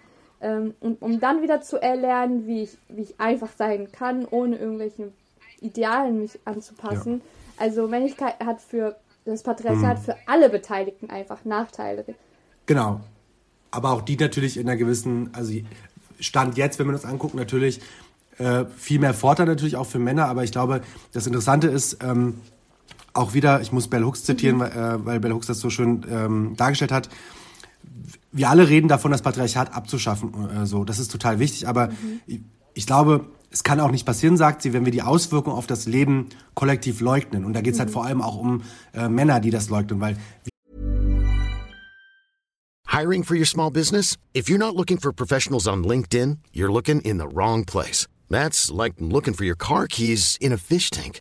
Ähm, und um dann wieder zu erlernen, wie ich, wie ich einfach sein kann, ohne irgendwelchen Idealen mich anzupassen. Ja. Also Männlichkeit hat für das Patriarchat mhm. für alle Beteiligten einfach Nachteile. Genau. Aber auch die natürlich in einer gewissen, also Stand jetzt, wenn wir uns angucken, natürlich äh, viel mehr Vorteil natürlich auch für Männer. Aber ich glaube, das Interessante ist, ähm, auch wieder, ich muss Bell Hooks zitieren, mhm. weil, äh, weil Bell Hooks das so schön ähm, dargestellt hat. Wir alle reden davon, das Patriarchat abzuschaffen. Äh, so, das ist total wichtig. Aber mhm. ich, ich, glaube, es kann auch nicht passieren, sagt sie, wenn wir die Auswirkungen auf das Leben kollektiv leugnen. Und da geht es halt mhm. halt vor allem auch um äh, Männer, die das leugnen, weil Hiring for your small business? If you're not looking for professionals on LinkedIn, you're looking in the wrong place. That's like looking for your car keys in a fish tank.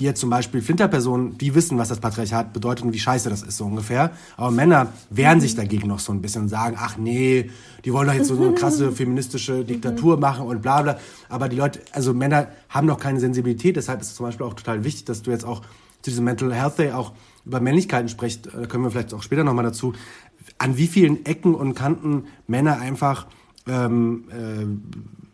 Hier zum Beispiel Flinterpersonen, die wissen, was das Patriarchat bedeutet und wie scheiße das ist, so ungefähr. Aber Männer wehren sich dagegen noch so ein bisschen und sagen, ach nee, die wollen doch jetzt so eine krasse [laughs] feministische Diktatur machen und bla bla. Aber die Leute, also Männer haben noch keine Sensibilität, deshalb ist es zum Beispiel auch total wichtig, dass du jetzt auch zu diesem Mental Health Day auch über Männlichkeiten sprichst, da können wir vielleicht auch später nochmal dazu, an wie vielen Ecken und Kanten Männer einfach ähm,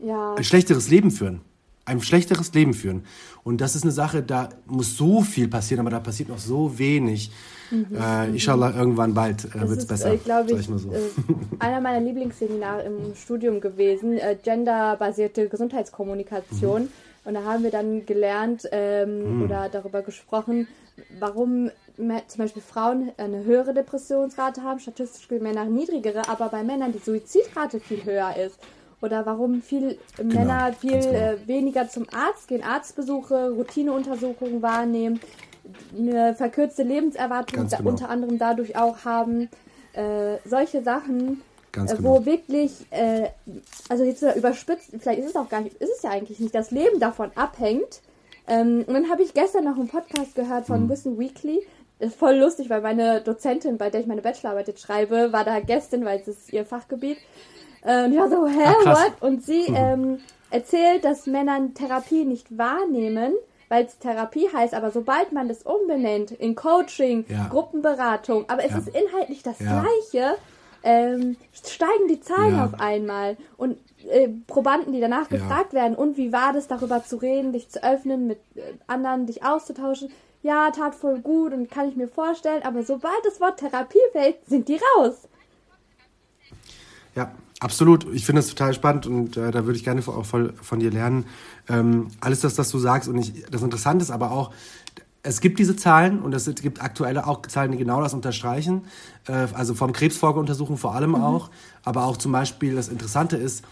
äh, ja. ein schlechteres Leben führen ein schlechteres Leben führen. Und das ist eine Sache, da muss so viel passieren, aber da passiert noch so wenig. Mhm. Äh, inshallah, irgendwann bald äh, wird es besser. Äh, glaube ich, ich so. äh, einer meiner Lieblingsseminare im Studium gewesen, äh, genderbasierte Gesundheitskommunikation. Mhm. Und da haben wir dann gelernt ähm, mhm. oder darüber gesprochen, warum zum Beispiel Frauen eine höhere Depressionsrate haben, statistisch gesehen Männer niedrigere, aber bei Männern die Suizidrate viel höher ist oder warum viel genau, Männer viel genau. äh, weniger zum Arzt gehen, Arztbesuche, Routineuntersuchungen wahrnehmen, eine verkürzte Lebenserwartung genau. unter anderem dadurch auch haben. Äh, solche Sachen, äh, wo genau. wirklich, äh, also jetzt überspitzt, vielleicht ist es auch gar nicht, ist es ja eigentlich nicht, das Leben davon abhängt. Ähm, und dann habe ich gestern noch einen Podcast gehört von mhm. Wissen Weekly. Das ist voll lustig, weil meine Dozentin, bei der ich meine Bachelorarbeit jetzt schreibe, war da gestern, weil es ist ihr Fachgebiet. Und ich war so, hä, Ach, what? Und sie mhm. ähm, erzählt, dass Männer Therapie nicht wahrnehmen, weil es Therapie heißt, aber sobald man das umbenennt in Coaching, ja. Gruppenberatung, aber es ja. ist inhaltlich das ja. Gleiche, ähm, steigen die Zahlen auf einmal. Und äh, Probanden, die danach gefragt werden, und wie war das, darüber zu reden, dich zu öffnen, mit äh, anderen dich auszutauschen, ja, tat voll gut und kann ich mir vorstellen, aber sobald das Wort Therapie fällt, sind die raus. Ja, Absolut, ich finde das total spannend und äh, da würde ich gerne auch voll von dir lernen. Ähm, alles das, was du sagst und ich, das Interessante ist aber auch, es gibt diese Zahlen und es gibt aktuelle auch Zahlen, die genau das unterstreichen. Äh, also vom Krebsfolgeuntersuchung vor allem mhm. auch, aber auch zum Beispiel das Interessante ist,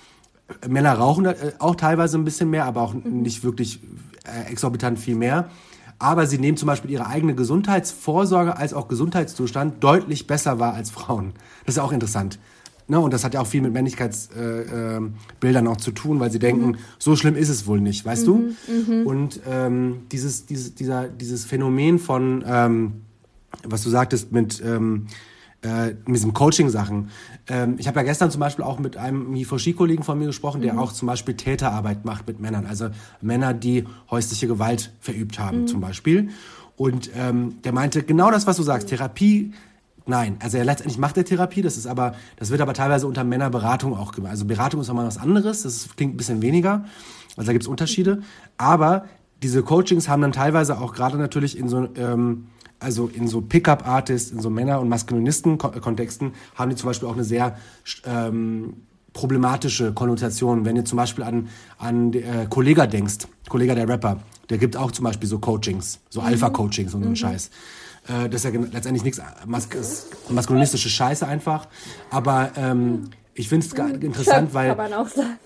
Männer rauchen äh, auch teilweise ein bisschen mehr, aber auch mhm. nicht wirklich äh, exorbitant viel mehr. Aber sie nehmen zum Beispiel ihre eigene Gesundheitsvorsorge als auch Gesundheitszustand deutlich besser wahr als Frauen. Das ist auch interessant. Ne, und das hat ja auch viel mit Männlichkeitsbildern äh, äh, auch zu tun, weil sie denken, mhm. so schlimm ist es wohl nicht, weißt mhm, du? Mhm. Und ähm, dieses, dieses, dieser, dieses Phänomen von, ähm, was du sagtest, mit, ähm, äh, mit diesen Coaching-Sachen. Ähm, ich habe ja gestern zum Beispiel auch mit einem Mifoshi-Kollegen von mir gesprochen, der mhm. auch zum Beispiel Täterarbeit macht mit Männern. Also Männer, die häusliche Gewalt verübt haben mhm. zum Beispiel. Und ähm, der meinte genau das, was du sagst. Therapie Nein, also er letztendlich macht er Therapie, das ist aber, das wird aber teilweise unter Männerberatung auch gemacht. Also Beratung ist nochmal was anderes, das klingt ein bisschen weniger, also da gibt's Unterschiede. Aber diese Coachings haben dann teilweise auch gerade natürlich in so, ähm, also in so Pickup-Artists, in so Männer- und Maskulinisten-Kontexten haben die zum Beispiel auch eine sehr ähm, problematische Konnotation. Wenn du zum Beispiel an, an äh, Kollega denkst, Kollega der Rapper, der gibt auch zum Beispiel so Coachings, so mhm. Alpha-Coachings und so einen mhm. Scheiß. Äh, das ist ja letztendlich nichts mas maskulinistische Scheiße einfach. Aber ähm, ich finde es interessant, Chirp, weil. Kann man auch sagen.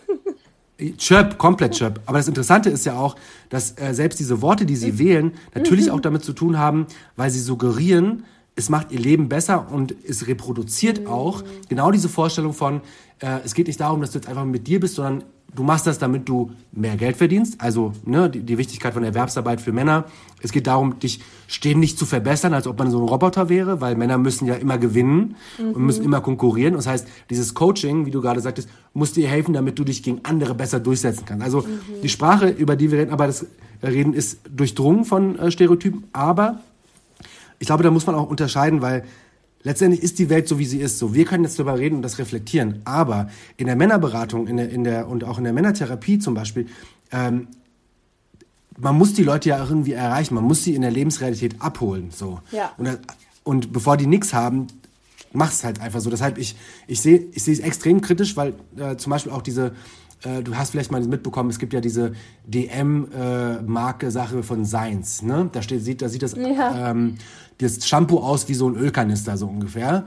Chirp, komplett Chirp. Aber das Interessante ist ja auch, dass äh, selbst diese Worte, die sie mhm. wählen, natürlich auch damit zu tun haben, weil sie suggerieren, es macht ihr Leben besser und es reproduziert auch genau diese Vorstellung von, äh, es geht nicht darum, dass du jetzt einfach mit dir bist, sondern du machst das, damit du mehr Geld verdienst. Also ne, die, die Wichtigkeit von Erwerbsarbeit für Männer. Es geht darum, dich ständig zu verbessern, als ob man so ein Roboter wäre, weil Männer müssen ja immer gewinnen mhm. und müssen immer konkurrieren. Das heißt, dieses Coaching, wie du gerade sagtest, muss dir helfen, damit du dich gegen andere besser durchsetzen kannst. Also mhm. die Sprache, über die wir reden, aber das Reden ist durchdrungen von äh, Stereotypen. Aber ich glaube, da muss man auch unterscheiden, weil Letztendlich ist die Welt so, wie sie ist. So, wir können jetzt darüber reden und das reflektieren. Aber in der Männerberatung in der, in der, und auch in der Männertherapie zum Beispiel, ähm, man muss die Leute ja irgendwie erreichen. Man muss sie in der Lebensrealität abholen. So. Ja. Und, und bevor die nichts haben, mach es halt einfach so. Deshalb, ich, ich sehe ich es extrem kritisch, weil äh, zum Beispiel auch diese, äh, du hast vielleicht mal mitbekommen, es gibt ja diese DM-Marke-Sache äh, von Science. Ne? Da, steht, sieht, da sieht das ja. ähm, das Shampoo aus wie so ein Ölkanister, so ungefähr.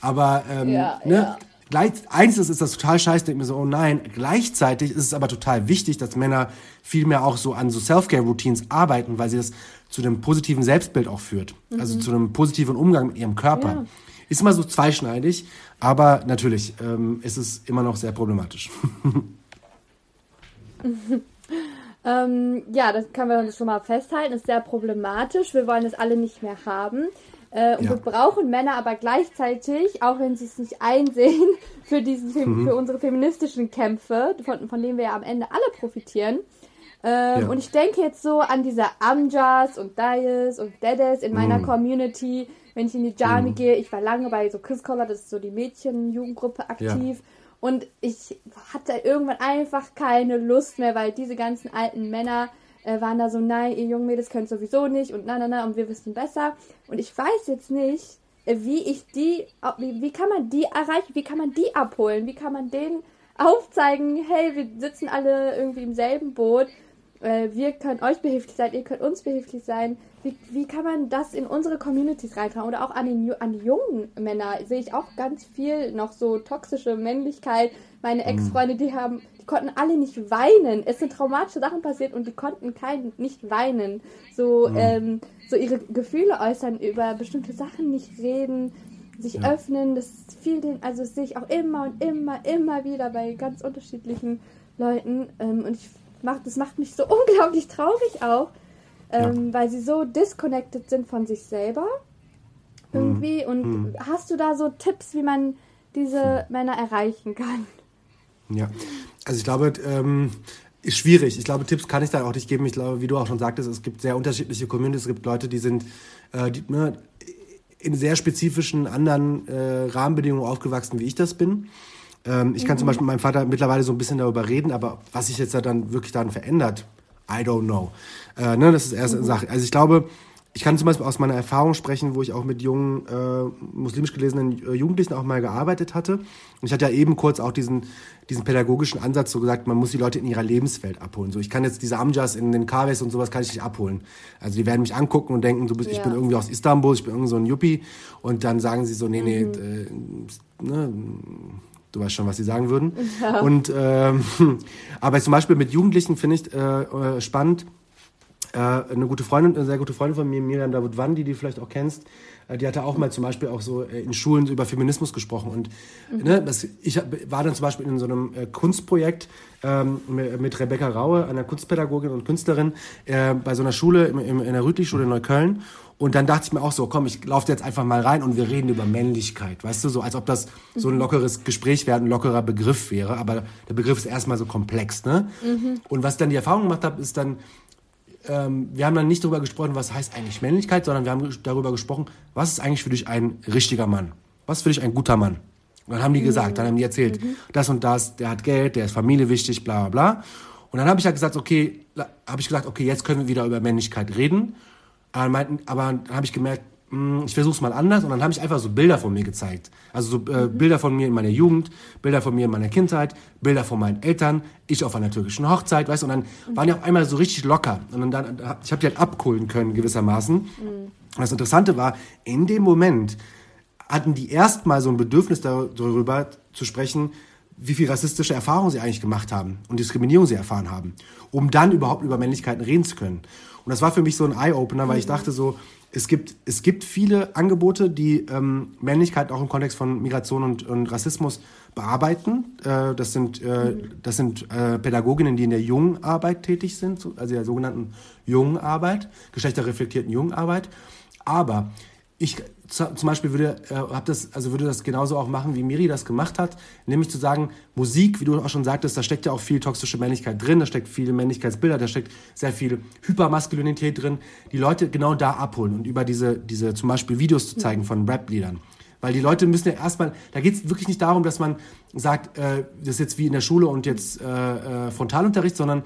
Aber ähm, ja, ne, ja. Gleich, eins ist, ist das total scheiße, denke mir so, oh nein. Gleichzeitig ist es aber total wichtig, dass Männer viel mehr auch so an so Self-Care-Routines arbeiten, weil sie das zu einem positiven Selbstbild auch führt. Also mhm. Also zu einem positiven Umgang mit ihrem Körper. Ja. Ist immer so zweischneidig, aber natürlich ähm, ist es immer noch sehr problematisch. [laughs] [laughs] Ähm, ja, das können wir schon mal festhalten. Ist sehr problematisch. Wir wollen es alle nicht mehr haben. Äh, und ja. wir brauchen Männer aber gleichzeitig, auch wenn sie es nicht einsehen, [laughs] für, diesen, mhm. für unsere feministischen Kämpfe, von, von denen wir ja am Ende alle profitieren. Ähm, ja. Und ich denke jetzt so an diese Amjas und Dayes und Dedes in meiner mhm. Community. Wenn ich in die Jami mhm. gehe, ich war lange bei so Chris Collar, das ist so die Mädchenjugendgruppe aktiv. Ja. Und ich hatte irgendwann einfach keine Lust mehr, weil diese ganzen alten Männer äh, waren da so, nein, ihr jungen Mädels könnt sowieso nicht und na, na, na, und wir wissen besser. Und ich weiß jetzt nicht, äh, wie ich die, wie, wie kann man die erreichen, wie kann man die abholen, wie kann man denen aufzeigen, hey, wir sitzen alle irgendwie im selben Boot, äh, wir können euch behilflich sein, ihr könnt uns behilflich sein. Wie, wie kann man das in unsere Communities reintragen? Oder auch an, den, an die jungen Männer sehe ich auch ganz viel noch so toxische Männlichkeit. Meine mhm. Ex-Freunde, die haben, die konnten alle nicht weinen. Es sind traumatische Sachen passiert und die konnten kein, nicht weinen. So, mhm. ähm, so ihre Gefühle äußern, über bestimmte Sachen nicht reden, sich ja. öffnen. Das ist viel, also das sehe ich auch immer und immer, immer wieder bei ganz unterschiedlichen Leuten. Ähm, und ich mach, das macht mich so [laughs] unglaublich traurig auch ähm, ja. weil sie so disconnected sind von sich selber irgendwie. Mhm. Und mhm. hast du da so Tipps, wie man diese mhm. Männer erreichen kann? Ja, also ich glaube, ähm, ist schwierig. Ich glaube, Tipps kann ich da auch nicht geben. Ich glaube, wie du auch schon sagtest, es gibt sehr unterschiedliche Communities. Es gibt Leute, die sind äh, die, ne, in sehr spezifischen anderen äh, Rahmenbedingungen aufgewachsen, wie ich das bin. Ähm, ich kann mhm. zum Beispiel mit meinem Vater mittlerweile so ein bisschen darüber reden, aber was sich jetzt da dann wirklich dann verändert, I don't know. Äh, ne, das ist erste mhm. Sache. Also ich glaube, ich kann zum Beispiel aus meiner Erfahrung sprechen, wo ich auch mit jungen äh, muslimisch gelesenen äh, Jugendlichen auch mal gearbeitet hatte. Und ich hatte ja eben kurz auch diesen, diesen pädagogischen Ansatz so gesagt, man muss die Leute in ihrer Lebenswelt abholen. So, ich kann jetzt diese Amjas in den Kaves und sowas kann ich nicht abholen. Also die werden mich angucken und denken, du bist, ja. ich bin irgendwie aus Istanbul, ich bin irgendwie so ein Yuppie. Und dann sagen sie so, nee, nee, mhm. äh, ne, Du weißt schon, was sie sagen würden. [laughs] Ja. Und ähm, [laughs] aber zum Beispiel mit Jugendlichen finde ich äh, äh, spannend. Äh, eine gute Freundin, eine sehr gute Freundin von mir, Miriam David Wann, die du vielleicht auch kennst, äh, die hatte auch mal zum Beispiel auch so äh, in Schulen über Feminismus gesprochen. Und mhm. ne, das, ich war dann zum Beispiel in so einem äh, Kunstprojekt ähm, mit Rebecca Raue, einer Kunstpädagogin und Künstlerin, äh, bei so einer Schule im, im, in der Rütli-Schule in Neukölln. Und dann dachte ich mir auch so, komm, ich laufe jetzt einfach mal rein und wir reden über Männlichkeit. Weißt du, so als ob das so ein mhm. lockeres Gespräch wäre, ein lockerer Begriff wäre. Aber der Begriff ist erstmal so komplex, ne? Mhm. Und was ich dann die Erfahrung gemacht habe, ist dann, ähm, wir haben dann nicht darüber gesprochen, was heißt eigentlich Männlichkeit, sondern wir haben darüber gesprochen, was ist eigentlich für dich ein richtiger Mann? Was ist für dich ein guter Mann? Und dann haben die gesagt, dann haben die erzählt, mhm. das und das, der hat Geld, der ist Familie wichtig, bla bla bla. Und dann habe ich ja gesagt, okay, habe ich gesagt, okay, jetzt können wir wieder über Männlichkeit reden. Aber, meinten, aber dann habe ich gemerkt, mh, ich versuche es mal anders und dann habe ich einfach so Bilder von mir gezeigt. Also so äh, Bilder von mir in meiner Jugend, Bilder von mir in meiner Kindheit, Bilder von meinen Eltern, ich auf einer türkischen Hochzeit, weißt du, und dann waren die auf einmal so richtig locker und dann, ich habe die halt abholen können gewissermaßen. Und das Interessante war, in dem Moment hatten die erstmal so ein Bedürfnis darüber zu sprechen, wie viel rassistische Erfahrungen sie eigentlich gemacht haben und Diskriminierung sie erfahren haben, um dann überhaupt über Männlichkeiten reden zu können. Und das war für mich so ein Eye-Opener, weil ich dachte so, es gibt, es gibt viele Angebote, die ähm, Männlichkeit auch im Kontext von Migration und, und Rassismus bearbeiten. Äh, das sind, äh, das sind äh, Pädagoginnen, die in der jungen Arbeit tätig sind, also der sogenannten jungen Arbeit, geschlechterreflektierten jungen Arbeit. Aber ich zum Beispiel würde, äh, hab das, also würde das genauso auch machen, wie Miri das gemacht hat, nämlich zu sagen, Musik, wie du auch schon sagtest, da steckt ja auch viel toxische Männlichkeit drin, da steckt viel Männlichkeitsbilder, da steckt sehr viel Hypermaskulinität drin, die Leute genau da abholen und über diese, diese zum Beispiel Videos zu zeigen von Rap-Liedern. Weil die Leute müssen ja erstmal, da geht es wirklich nicht darum, dass man sagt, äh, das ist jetzt wie in der Schule und jetzt äh, äh, Frontalunterricht, sondern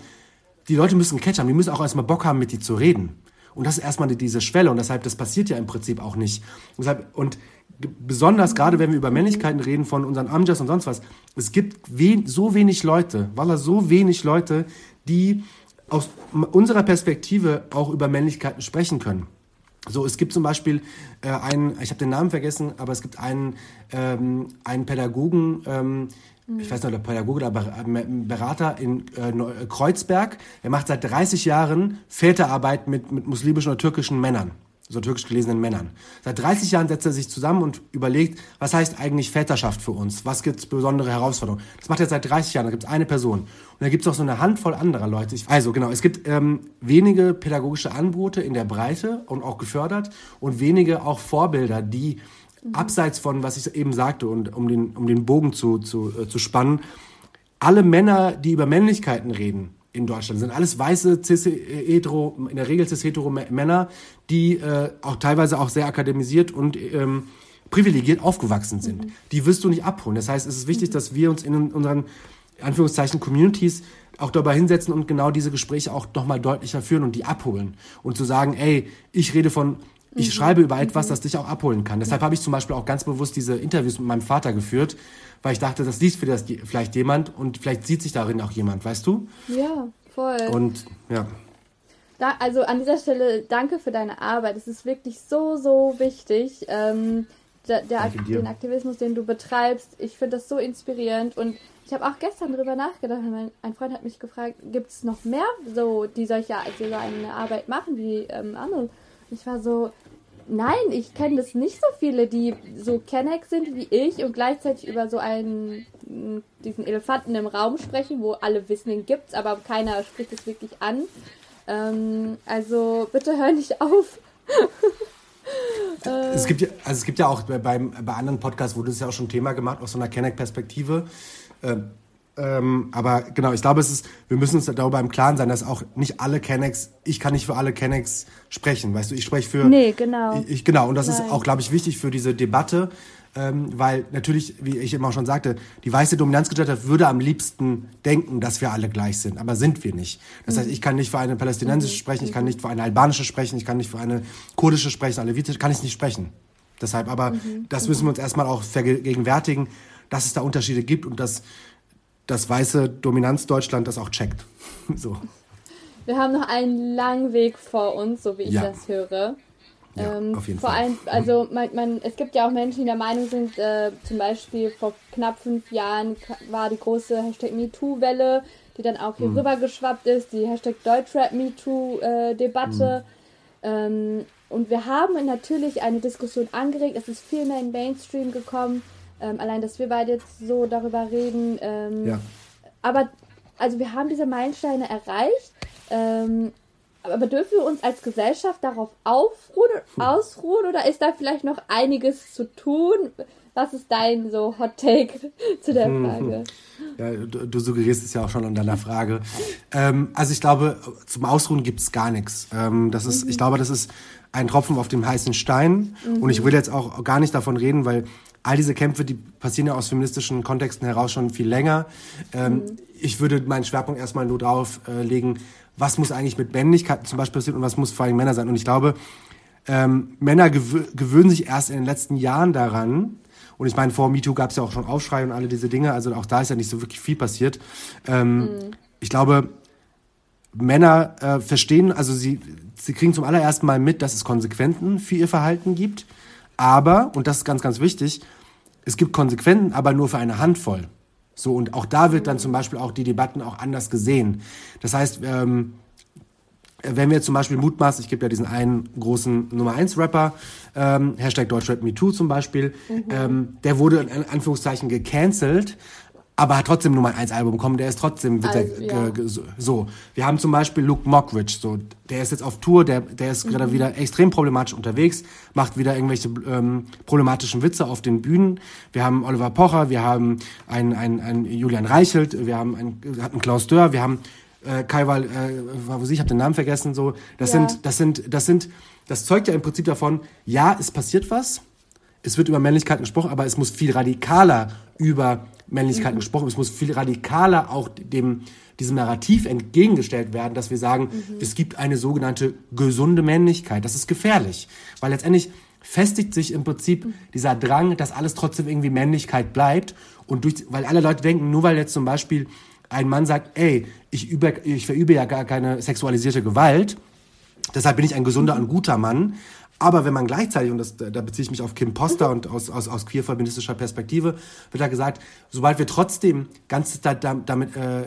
die Leute müssen Catch haben, die müssen auch erstmal Bock haben, mit dir zu reden. Und das ist erstmal diese Schwelle und deshalb, das passiert ja im Prinzip auch nicht. Und, deshalb, und besonders gerade, wenn wir über Männlichkeiten reden von unseren Amjas und sonst was, es gibt wen, so wenig Leute, Walla, so wenig Leute, die aus unserer Perspektive auch über Männlichkeiten sprechen können. So, es gibt zum Beispiel äh, einen, ich habe den Namen vergessen, aber es gibt einen, ähm, einen Pädagogen, ähm, ich weiß nicht, ob Pädagoge oder Berater in äh, Kreuzberg. Er macht seit 30 Jahren Väterarbeit mit, mit muslimischen oder türkischen Männern, so türkisch gelesenen Männern. Seit 30 Jahren setzt er sich zusammen und überlegt, was heißt eigentlich Väterschaft für uns? Was gibt es besondere Herausforderungen? Das macht er seit 30 Jahren, da gibt es eine Person. Und da gibt es auch so eine Handvoll anderer Leute. Ich, also genau, es gibt ähm, wenige pädagogische Angebote in der Breite und auch gefördert und wenige auch Vorbilder, die abseits von, was ich eben sagte, und um den, um den Bogen zu, zu, äh, zu spannen, alle Männer, die über Männlichkeiten reden in Deutschland, sind alles weiße, cis, hetero, in der Regel cis hetero Männer, die äh, auch teilweise auch sehr akademisiert und ähm, privilegiert aufgewachsen sind. Mhm. Die wirst du nicht abholen. Das heißt, es ist wichtig, dass wir uns in unseren Anführungszeichen Communities auch dabei hinsetzen und genau diese Gespräche auch nochmal deutlicher führen und die abholen. Und zu sagen, ey, ich rede von ich mhm. schreibe über etwas, mhm. das dich auch abholen kann. Deshalb habe ich zum Beispiel auch ganz bewusst diese Interviews mit meinem Vater geführt, weil ich dachte, das liest das vielleicht jemand und vielleicht sieht sich darin auch jemand, weißt du? Ja, voll. Und ja. Da, also an dieser Stelle danke für deine Arbeit. Es ist wirklich so, so wichtig. Ähm, der, der den Aktivismus, den du betreibst, ich finde das so inspirierend und ich habe auch gestern darüber nachgedacht. Mein, ein Freund hat mich gefragt, gibt es noch mehr so, die solche, also so eine Arbeit machen wie ähm, andere? Ich war so, Nein, ich kenne das nicht so viele, die so Kenneck sind wie ich und gleichzeitig über so einen diesen Elefanten im Raum sprechen, wo alle wissen, den gibt's, aber keiner spricht es wirklich an. Ähm, also bitte hör nicht auf. [laughs] es gibt ja, also es gibt ja auch bei, bei, anderen Podcasts wurde es ja auch schon Thema gemacht aus so einer Kenneck-Perspektive. Ähm, ähm, aber genau, ich glaube, es ist, wir müssen uns darüber im Klaren sein, dass auch nicht alle Kennex, ich kann nicht für alle Kennex sprechen, weißt du, ich spreche für. Nee, genau. Ich, genau, und das Nein. ist auch, glaube ich, wichtig für diese Debatte, ähm, weil natürlich, wie ich immer schon sagte, die weiße Dominanzgesellschaft würde am liebsten denken, dass wir alle gleich sind, aber sind wir nicht. Das mhm. heißt, ich kann nicht für eine palästinensische mhm. sprechen, ich kann nicht für eine albanische sprechen, ich kann nicht für eine kurdische sprechen, alevitische, kann ich nicht sprechen. Deshalb, aber mhm. das müssen wir uns erstmal auch vergegenwärtigen, dass es da Unterschiede gibt und dass das weiße Dominanzdeutschland das auch checkt. [laughs] so. Wir haben noch einen langen Weg vor uns, so wie ich ja. das höre. Ja, ähm, auf jeden vor Fall. allem, also man, man, es gibt ja auch Menschen, die der Meinung sind, äh, zum Beispiel vor knapp fünf Jahren war die große Hashtag MeToo-Welle, die dann auch hier mhm. rüber geschwappt ist, die Hashtag Deutschrap MeToo-Debatte. Mhm. Ähm, und wir haben natürlich eine Diskussion angeregt, es ist viel mehr in Mainstream gekommen. Ähm, allein, dass wir beide jetzt so darüber reden. Ähm, ja. Aber, also wir haben diese Meilensteine erreicht. Ähm, aber dürfen wir uns als Gesellschaft darauf aufruhen, ausruhen oder ist da vielleicht noch einiges zu tun? Was ist dein so Hot Take [laughs] zu der hm, Frage? Ja, du, du suggerierst es ja auch schon in deiner Frage. Ähm, also ich glaube, zum Ausruhen gibt es gar nichts. Ähm, das ist, mhm. Ich glaube, das ist ein Tropfen auf dem heißen Stein. Mhm. Und ich will jetzt auch gar nicht davon reden, weil all diese Kämpfe, die passieren ja aus feministischen Kontexten heraus schon viel länger. Ähm, mhm. Ich würde meinen Schwerpunkt erstmal nur drauf äh, legen, was muss eigentlich mit Männlichkeit zum Beispiel passieren und was muss vor allem Männer sein. Und ich glaube, ähm, Männer gewö gewöhnen sich erst in den letzten Jahren daran, und ich meine, vor MeToo gab es ja auch schon Aufschrei und alle diese Dinge, also auch da ist ja nicht so wirklich viel passiert. Ähm, mhm. Ich glaube, Männer äh, verstehen, also sie, sie kriegen zum allerersten Mal mit, dass es Konsequenzen für ihr Verhalten gibt. Aber, und das ist ganz, ganz wichtig, es gibt Konsequenzen, aber nur für eine Handvoll. So, und auch da wird dann zum Beispiel auch die Debatten auch anders gesehen. Das heißt, ähm, wenn wir zum Beispiel mutmaßen, ich gebe ja diesen einen großen Nummer 1 Rapper, ähm, Hashtag Deutschrap MeToo zum Beispiel, mhm. ähm, der wurde in Anführungszeichen gecancelt, aber hat trotzdem Nummer 1 Album bekommen, der ist trotzdem also, ja. so. Wir haben zum Beispiel Luke Mockridge, so, der ist jetzt auf Tour, der, der ist mhm. gerade wieder extrem problematisch unterwegs, macht wieder irgendwelche ähm, problematischen Witze auf den Bühnen. Wir haben Oliver Pocher, wir haben einen, einen, einen Julian Reichelt, wir haben einen, hatten Klaus Dörr, wir haben äh, Kaiwal, äh, ich habe den Namen vergessen, so. Das ja. sind, das sind, das sind, das zeugt ja im Prinzip davon, ja, es passiert was, es wird über Männlichkeit gesprochen, aber es muss viel radikaler über Männlichkeit mhm. gesprochen, es muss viel radikaler auch dem, diesem Narrativ entgegengestellt werden, dass wir sagen, mhm. es gibt eine sogenannte gesunde Männlichkeit. Das ist gefährlich, weil letztendlich festigt sich im Prinzip mhm. dieser Drang, dass alles trotzdem irgendwie Männlichkeit bleibt und durch, weil alle Leute denken, nur weil jetzt zum Beispiel ein Mann sagt, ey, ich, übe, ich verübe ja gar keine sexualisierte Gewalt, deshalb bin ich ein gesunder und guter Mann. Aber wenn man gleichzeitig, und das, da beziehe ich mich auf Kim Poster und aus, aus, aus queer-feministischer Perspektive, wird da gesagt, sobald wir trotzdem ganz damit äh, äh,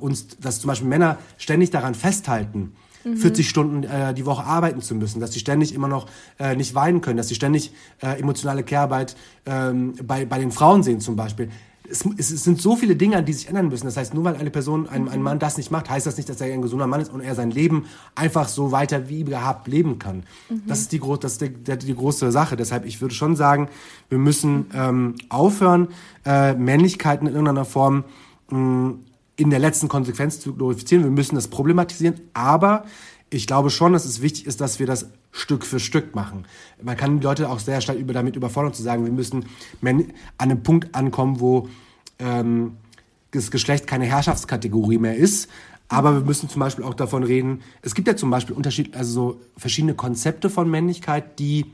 uns, dass zum Beispiel Männer ständig daran festhalten, mhm. 40 Stunden äh, die Woche arbeiten zu müssen, dass sie ständig immer noch äh, nicht weinen können, dass sie ständig äh, emotionale Care-Arbeit ähm, bei, bei den Frauen sehen zum Beispiel es, es, sind so viele Dinge, die sich ändern müssen. Das heißt, nur weil eine Person, ein, ein Mann das nicht macht, heißt das nicht, dass er ein gesunder Mann ist und er sein Leben einfach so weiter wie gehabt leben kann. Mhm. Das ist, die, das ist die, die, große Sache. Deshalb, ich würde schon sagen, wir müssen ähm, aufhören, äh, Männlichkeiten in irgendeiner Form mh, mm, in der letzten Konsequenz zu glorifizieren. Wir müssen das problematisieren, aber ich glaube schon, dass es wichtig ist, dass wir das Stück für Stück machen. Man kann die Leute auch sehr stark über, damit überfordern, zu sagen, wir müssen an einem Punkt ankommen, wo ähm, das Geschlecht keine Herrschaftskategorie mehr ist. Aber wir müssen zum Beispiel auch davon reden, es gibt ja zum Beispiel Unterschied, also so verschiedene Konzepte von Männlichkeit, die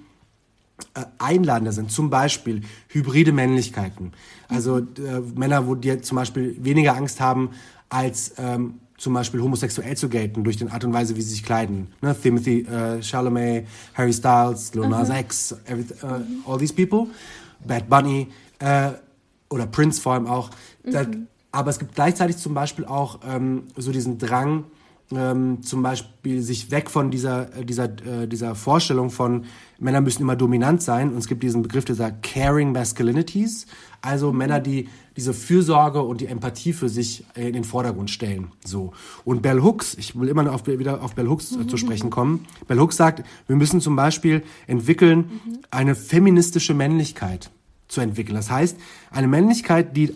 äh, einladender sind. Zum Beispiel hybride Männlichkeiten. Also äh, Männer, wo die zum Beispiel weniger Angst haben, als ähm, zum Beispiel homosexuell zu gelten durch die Art und Weise, wie sie sich kleiden. Ne? Timothy äh, Chalamet, Harry Styles, Lil Nas X, every, uh, all these people, Bad Bunny äh, oder Prince vor allem auch. Mhm. Das, aber es gibt gleichzeitig zum Beispiel auch ähm, so diesen Drang, ähm, zum Beispiel sich weg von dieser, äh, dieser, äh, dieser Vorstellung von Männer müssen immer dominant sein. Und es gibt diesen Begriff dieser Caring Masculinities, also mhm. Männer, die diese Fürsorge und die Empathie für sich in den Vordergrund stellen. So. Und Bell Hooks, ich will immer noch auf, wieder auf Bell Hooks mhm. zu sprechen kommen. Bell Hooks sagt, wir müssen zum Beispiel entwickeln, mhm. eine feministische Männlichkeit zu entwickeln. Das heißt, eine Männlichkeit, die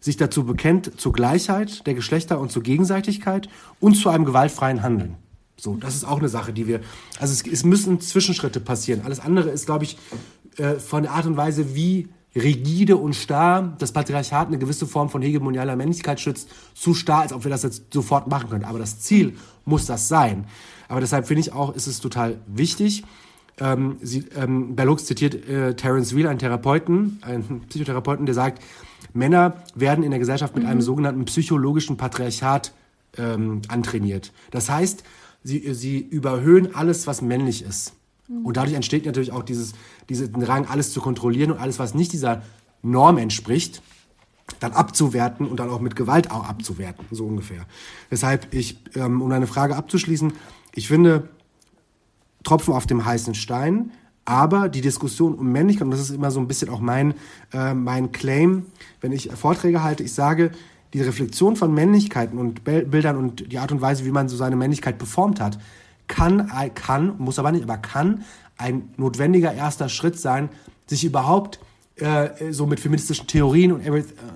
sich dazu bekennt, zur Gleichheit der Geschlechter und zur Gegenseitigkeit und zu einem gewaltfreien Handeln. So, das ist auch eine Sache, die wir, also es, es müssen Zwischenschritte passieren. Alles andere ist, glaube ich, äh, von der Art und Weise, wie rigide und starr das Patriarchat eine gewisse Form von hegemonialer Männlichkeit schützt, zu starr, als ob wir das jetzt sofort machen können. Aber das Ziel muss das sein. Aber deshalb finde ich auch, ist es total wichtig. Ähm, sie, ähm, Berlux zitiert äh, Terence Real, einen Therapeuten, einen Psychotherapeuten, der sagt, Männer werden in der Gesellschaft mit mhm. einem sogenannten psychologischen Patriarchat ähm, antrainiert. Das heißt, sie, sie überhöhen alles, was männlich ist. Und dadurch entsteht natürlich auch dieses, diesen Drang, alles zu kontrollieren und alles, was nicht dieser Norm entspricht, dann abzuwerten und dann auch mit Gewalt auch abzuwerten, so ungefähr. Deshalb, ich, ähm, um eine Frage abzuschließen, ich finde, Tropfen auf dem heißen Stein, aber die Diskussion um Männlichkeit, und das ist immer so ein bisschen auch mein, äh, mein Claim, wenn ich Vorträge halte, ich sage, die Reflexion von Männlichkeiten und Bildern und die Art und Weise, wie man so seine Männlichkeit performt hat, kann, kann, muss aber nicht, aber kann ein notwendiger erster Schritt sein, sich überhaupt äh, so mit feministischen Theorien und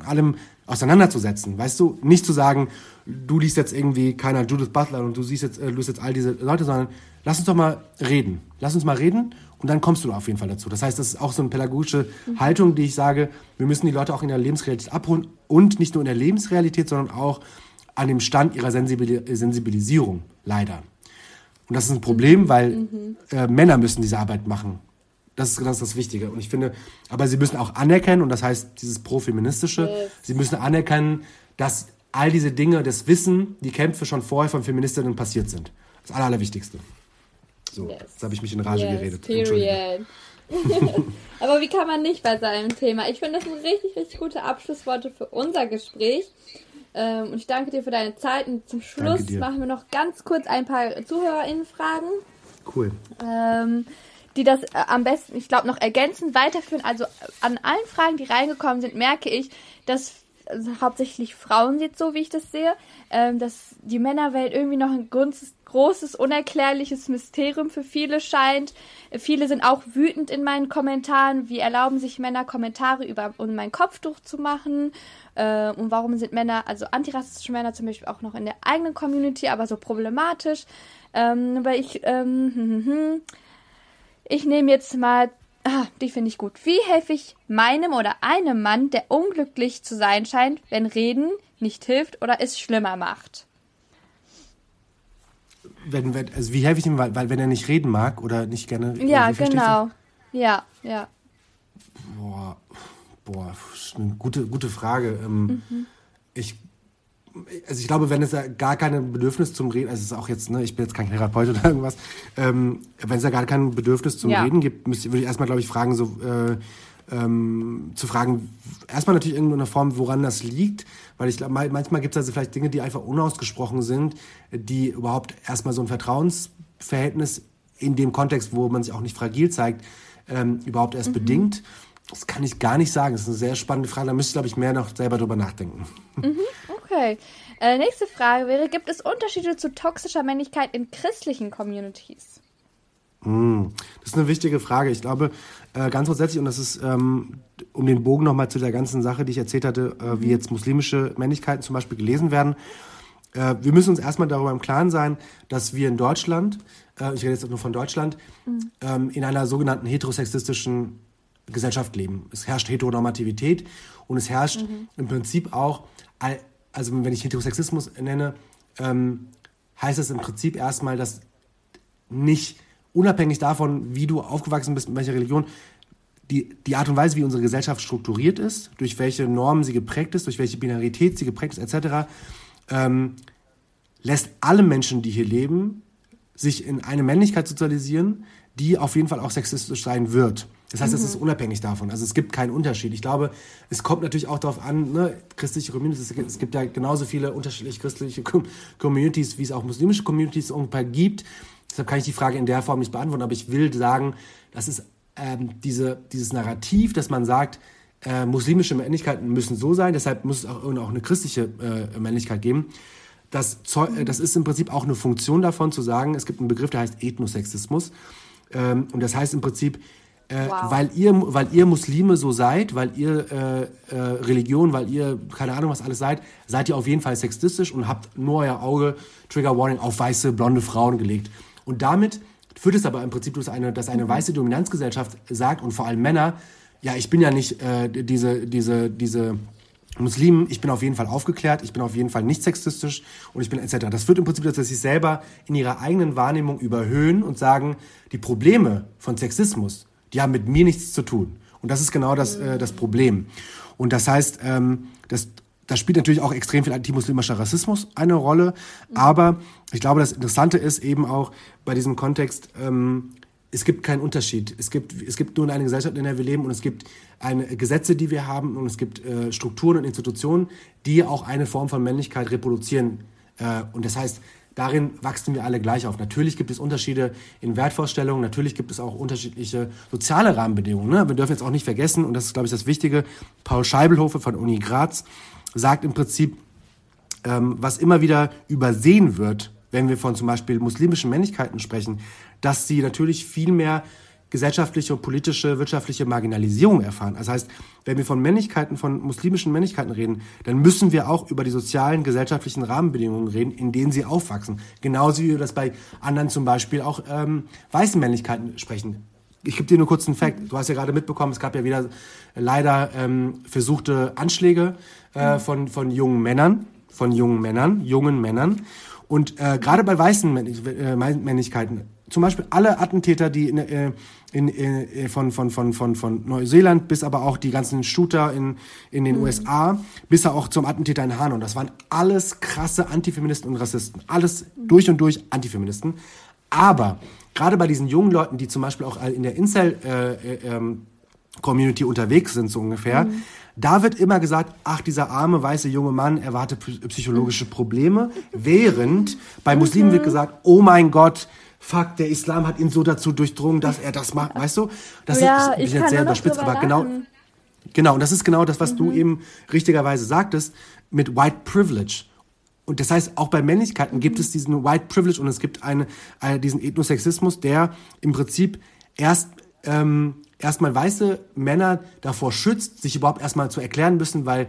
allem auseinanderzusetzen. Weißt du, nicht zu sagen, du liest jetzt irgendwie keiner Judith Butler und du siehst jetzt, äh, du jetzt all diese Leute, sondern lass uns doch mal reden. Lass uns mal reden und dann kommst du auf jeden Fall dazu. Das heißt, das ist auch so eine pädagogische mhm. Haltung, die ich sage, wir müssen die Leute auch in der Lebensrealität abholen und nicht nur in der Lebensrealität, sondern auch an dem Stand ihrer Sensibilisierung, leider. Und das ist ein Problem, weil äh, Männer müssen diese Arbeit machen. Das ist, das ist das Wichtige. Und ich finde, aber sie müssen auch anerkennen, und das heißt dieses Pro-Feministische, Yes. sie müssen anerkennen, dass all diese Dinge, das Wissen, die Kämpfe schon vorher von Feministinnen passiert sind. Das Aller, Allerwichtigste. So, Yes. jetzt habe ich mich in Rage Yes, geredet. Period. [laughs] Aber wie kann man nicht bei seinem Thema? Ich finde, das sind richtig, richtig gute Abschlussworte für unser Gespräch. Ähm, und ich danke dir für deine Zeit. Und zum Schluss machen wir noch ganz kurz ein paar ZuhörerInnen-Fragen, Cool. ähm, die das äh, am besten, ich glaube, noch ergänzend weiterführen. Also äh, an allen Fragen, die reingekommen sind, merke ich, dass also hauptsächlich Frauen jetzt so, wie ich das sehe, ähm, dass die Männerwelt irgendwie noch ein großes, großes, unerklärliches Mysterium für viele scheint. Äh, Viele sind auch wütend in meinen Kommentaren. Wie erlauben sich Männer Kommentare über, um mein Kopftuch zu machen? Äh, und warum sind Männer, also antirassistische Männer zum Beispiel auch noch in der eigenen Community, aber so problematisch? Ähm, weil ich, ähm, [laughs] hm, hm, hm. Ich nehme jetzt mal, ah, die finde ich gut. Wie helfe ich meinem oder einem Mann, der unglücklich zu sein scheint, wenn Reden nicht hilft oder es schlimmer macht? Wenn, wenn, also wie helfe ich ihm, weil, weil wenn er nicht reden mag oder nicht gerne. Ja, genau. Ja, ja. Boah, boah, ist eine gute, gute Frage. Ähm, Ich, also ich glaube, wenn es da gar kein Bedürfnis zum Reden, also es ist auch jetzt, ne, ich bin jetzt kein Therapeut oder irgendwas, ähm, wenn es da gar kein Bedürfnis zum Ja. Reden gibt, müsste, würde ich erstmal, glaube ich, fragen, so, äh, ähm, zu fragen, erstmal natürlich irgendeine Form, woran das liegt, weil ich glaube, manchmal gibt es also vielleicht Dinge, die einfach unausgesprochen sind, die überhaupt erstmal so ein Vertrauensverhältnis in dem Kontext, wo man sich auch nicht fragil zeigt, ähm, überhaupt erst bedingt. Das kann ich gar nicht sagen. Das ist eine sehr spannende Frage. Da müsste ich, glaube ich, mehr noch selber drüber nachdenken. Okay. Äh, nächste Frage wäre, gibt es Unterschiede zu toxischer Männlichkeit in christlichen Communities? Das ist eine wichtige Frage. Ich glaube, äh, ganz grundsätzlich, und das ist, ähm, um den Bogen nochmal zu der ganzen Sache, die ich erzählt hatte, äh, wie jetzt muslimische Männlichkeiten zum Beispiel gelesen werden. Äh, wir müssen uns erstmal darüber im Klaren sein, dass wir in Deutschland, äh, ich rede jetzt nur von Deutschland, ähm, in einer sogenannten heterosexistischen Gesellschaft leben. Es herrscht Heteronormativität und es herrscht im Prinzip auch, also wenn ich Heterosexismus nenne, ähm, heißt es im Prinzip erstmal, dass nicht unabhängig davon, wie du aufgewachsen bist, mit welcher Religion, die, die Art und Weise, wie unsere Gesellschaft strukturiert ist, durch welche Normen sie geprägt ist, durch welche Binarität sie geprägt ist, etc., ähm, lässt alle Menschen, die hier leben, sich in eine Männlichkeit sozialisieren, die auf jeden Fall auch sexistisch sein wird. Das heißt, es ist unabhängig davon. Also es gibt keinen Unterschied. Ich glaube, es kommt natürlich auch darauf an, ne, christliche Communities, es gibt- ja genauso viele unterschiedliche christliche Com- Communities, wie es auch muslimische Communities ungefähr gibt. Deshalb kann ich die Frage in der Form nicht beantworten, aber ich will sagen, das ist ähm, diese, dieses Narrativ, dass man sagt, äh, muslimische Männlichkeiten müssen so sein, deshalb muss es auch, auch eine christliche äh, Männlichkeit geben. Das, zeu- äh, das ist im Prinzip auch eine Funktion davon zu sagen, es gibt einen Begriff, der heißt Ethnosexismus. Ähm, und das heißt im Prinzip, äh, Wow. weil, ihr, weil ihr Muslime so seid, weil ihr äh, äh, Religion, weil ihr keine Ahnung was alles seid, seid ihr auf jeden Fall sexistisch und habt nur euer Auge, Trigger Warning, auf weiße, blonde Frauen gelegt. Und damit führt es aber im Prinzip, dass eine, dass eine weiße Dominanzgesellschaft sagt und vor allem Männer, ja, ich bin ja nicht äh, diese, diese, diese Muslimen, ich bin auf jeden Fall aufgeklärt, ich bin auf jeden Fall nicht sexistisch und ich bin etc. Das führt im Prinzip dazu, dass sie sich selber in ihrer eigenen Wahrnehmung überhöhen und sagen, die Probleme von Sexismus, die haben mit mir nichts zu tun. Und das ist genau das, äh, das Problem. Und das heißt, ähm, das, da spielt natürlich auch extrem viel antimuslimischer Rassismus eine Rolle. Aber ich glaube, das Interessante ist eben auch bei diesem Kontext, ähm, es gibt keinen Unterschied. Es gibt, es gibt nur eine Gesellschaft, in der wir leben und es gibt eine Gesetze, die wir haben und es gibt äh, Strukturen und Institutionen, die auch eine Form von Männlichkeit reproduzieren. Äh, und das heißt, darin wachsen wir alle gleich auf. Natürlich gibt es Unterschiede in Wertvorstellungen, natürlich gibt es auch unterschiedliche soziale Rahmenbedingungen. Ne? Wir dürfen jetzt auch nicht vergessen, und das ist, glaube ich, das Wichtige, Paul Scheibelhofer von Uni Graz sagt im Prinzip, ähm, was immer wieder übersehen wird, wenn wir von zum Beispiel muslimischen Männlichkeiten sprechen, dass sie natürlich viel mehr gesellschaftliche und politische, wirtschaftliche Marginalisierung erfahren. Das heißt, wenn wir von Männlichkeiten, von muslimischen Männlichkeiten reden, dann müssen wir auch über die sozialen, gesellschaftlichen Rahmenbedingungen reden, in denen sie aufwachsen. Genauso wie wir das bei anderen zum Beispiel auch ähm, weißen Männlichkeiten sprechen. Ich gebe dir nur kurz einen Fact. Du hast ja gerade mitbekommen, es gab ja wieder leider ähm, versuchte Anschläge äh, von, von jungen Männern, von jungen Männern, jungen Männern. Und äh, gerade bei weißen äh, Männlichkeiten, zum Beispiel alle Attentäter, die in, äh, in, äh, von, von, von, von, von Neuseeland bis aber auch die ganzen Shooter in, in den mhm. USA, bis auch zum Attentäter in Hanau. Das waren alles krasse Antifeministen und Rassisten. Alles durch und durch Antifeministen. Aber gerade bei diesen jungen Leuten, die zum Beispiel auch in der Incel äh, äh, ähm, Community unterwegs sind, so ungefähr, mhm. da wird immer gesagt, ach, dieser arme weiße junge Mann erwartet psychologische Probleme, während bei Muslimen wird gesagt, oh mein Gott, fuck, der Islam hat ihn so dazu durchdrungen, dass er das macht, weißt du? Das ja, ist, ich jetzt sehr überspitzt, aber genau, genau, und das ist genau das, was mhm. du eben richtigerweise sagtest, mit White Privilege. Und das heißt, auch bei Männlichkeiten mhm. gibt es diesen White Privilege und es gibt eine, eine, diesen Ethnosexismus, der im Prinzip erst ähm, erstmal weiße Männer davor schützt, sich überhaupt erstmal zu erklären müssen, weil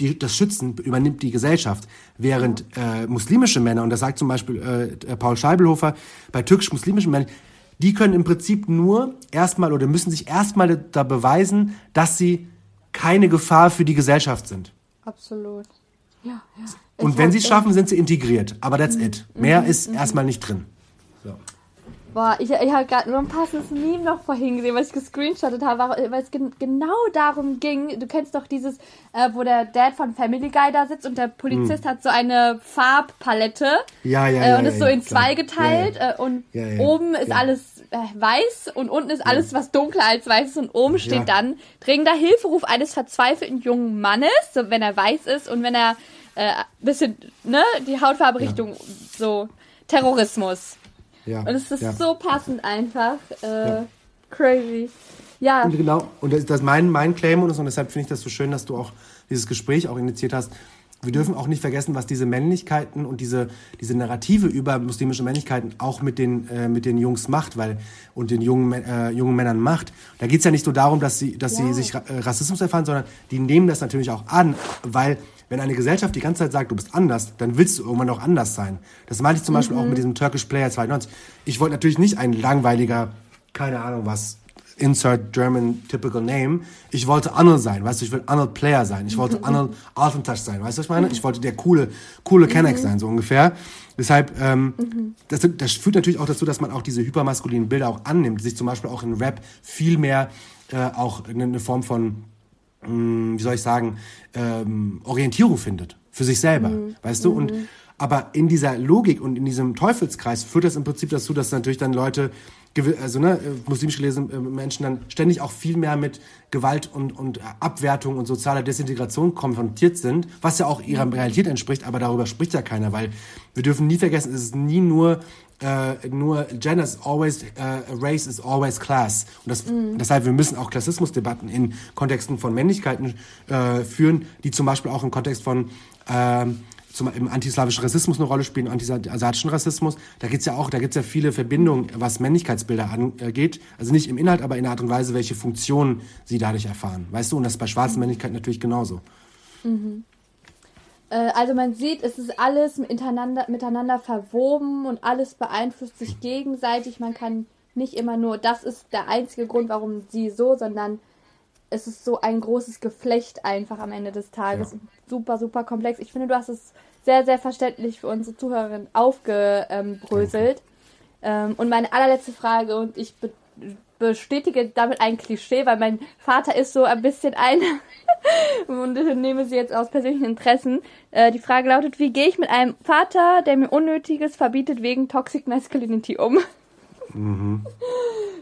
die, das Schützen übernimmt die Gesellschaft. Während äh, muslimische Männer, und das sagt zum Beispiel äh, Paul Scheibelhofer, bei türkisch-muslimischen Männern, die können im Prinzip nur erstmal oder müssen sich erstmal da beweisen, dass sie keine Gefahr für die Gesellschaft sind. Absolut. Ja, ja. Und ich wenn sie es schaffen, sind sie integriert. Aber that's mhm. it. Mehr mhm. ist mhm. erstmal nicht drin. Boah, ich, ich habe gerade nur ein passendes Meme noch vorhin gesehen, was ich gescreenshottet habe, weil es gen genau darum ging. Du kennst doch dieses, äh, wo der Dad von Family Guy da sitzt und der Polizist hm. hat so eine Farbpalette. Ja, ja, ja. Äh, und ja, ist so in zwei geteilt. Ja, ja. Äh, und oben ist alles äh, weiß und unten ist alles, was dunkler als weiß ist. Und oben steht dann dringender Hilferuf eines verzweifelten jungen Mannes, so wenn er weiß ist und wenn er äh, bisschen, ne, die Hautfarbe Richtung so Terrorismus. Ja. Und es ist ja. so passend einfach. Äh, ja. Crazy. Ja. Und genau, und das ist mein, mein Claim und, deshalb finde ich das so schön, dass du auch dieses Gespräch auch initiiert hast. Wir dürfen auch nicht vergessen, was diese Männlichkeiten und diese, diese Narrative über muslimische Männlichkeiten auch mit den, äh, mit den Jungs macht, weil, und den jungen, äh, jungen Männern macht. Da geht es ja nicht nur darum, dass sie, dass ja. sie sich äh, Rassismus erfahren, sondern die nehmen das natürlich auch an, weil wenn eine Gesellschaft die ganze Zeit sagt, du bist anders, dann willst du irgendwann auch anders sein. Das meinte ich zum mhm. Beispiel auch mhm. mit diesem Turkish Player 92. Ich wollte natürlich nicht ein langweiliger, keine Ahnung was, insert German typical name. Ich wollte Arnold sein, weißt du, ich will Arnold Player sein. Ich wollte [laughs] Arnold Alfentouch sein, weißt du, was ich meine? Ich wollte der coole, coole mhm. Kennex sein, so ungefähr. Deshalb, ähm, mhm. das, das führt natürlich auch dazu, dass man auch diese hypermaskulinen Bilder auch annimmt, sich zum Beispiel auch in Rap viel mehr äh, auch eine Form von wie soll ich sagen, ähm, Orientierung findet für sich selber, mhm. weißt du? Und mhm. aber in dieser Logik und in diesem Teufelskreis führt das im Prinzip dazu, dass natürlich dann Leute, also ne, muslimisch gelesene äh, Menschen dann ständig auch viel mehr mit Gewalt und, und Abwertung und sozialer Desintegration konfrontiert sind, was ja auch ihrer mhm. Realität entspricht, aber darüber spricht ja keiner, weil wir dürfen nie vergessen, es ist nie nur äh, nur Gender is always, uh, Race is always Class. Und das, mhm. deshalb, wir müssen auch Klassismusdebatten in Kontexten von Männlichkeiten äh, führen, die zum Beispiel auch im Kontext von äh, zum, im antislawischen Rassismus eine Rolle spielen, antisasiatischen Rassismus. Da gibt's ja auch, da gibt's ja viele Verbindungen, was Männlichkeitsbilder angeht. Also nicht im Inhalt, aber in der Art und Weise, welche Funktionen sie dadurch erfahren. Weißt du? Und das bei schwarzen mhm. Männlichkeit natürlich genauso. Mhm. Äh, also man sieht, es ist alles miteinander, miteinander verwoben und alles beeinflusst sich gegenseitig. Man kann nicht immer nur, das ist der einzige Grund, warum sie so, sondern es ist so ein großes Geflecht einfach am Ende des Tages. Ja. Super, super komplex. Ich finde, du hast es sehr, sehr verständlich für unsere Zuhörerin aufgebröselt. Ähm, und meine allerletzte Frage, und ich bestätige damit ein Klischee, weil mein Vater ist so ein bisschen ein [laughs] und ich nehme sie jetzt aus persönlichen Interessen. Äh, die Frage lautet, wie gehe ich mit einem Vater, der mir Unnötiges verbietet wegen Toxic Masculinity um? Mhm.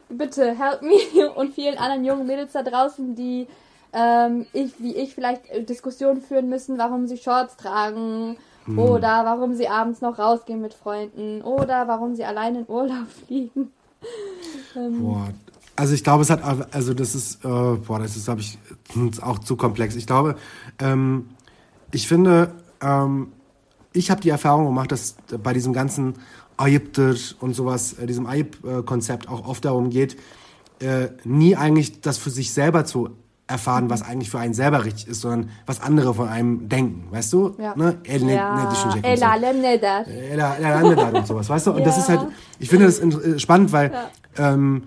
Bitte help me [laughs] und vielen anderen jungen Mädels da draußen, die ähm, ich, wie ich vielleicht äh, Diskussionen führen müssen, warum sie Shorts tragen mhm. oder warum sie abends noch rausgehen mit Freunden oder warum sie allein in Urlaub [laughs] fliegen. Ähm, Boah, also ich glaube, es hat, also das ist, äh, boah, das ist, glaube ich, auch zu komplex. Ich glaube, ähm, ich finde, ähm, ich habe die Erfahrung gemacht, dass bei diesem ganzen Ayipter und sowas, äh, diesem Ayip-Konzept auch oft darum geht, äh, nie eigentlich das für sich selber zu erfahren, was eigentlich für einen selber richtig ist, sondern was andere von einem denken, weißt du? Ja. Ne? El, ne, ja. Ne, El alem nedar. El alem nedar und sowas, weißt du? Und ja. das ist halt, ich finde das äh, spannend, weil ja. ähm,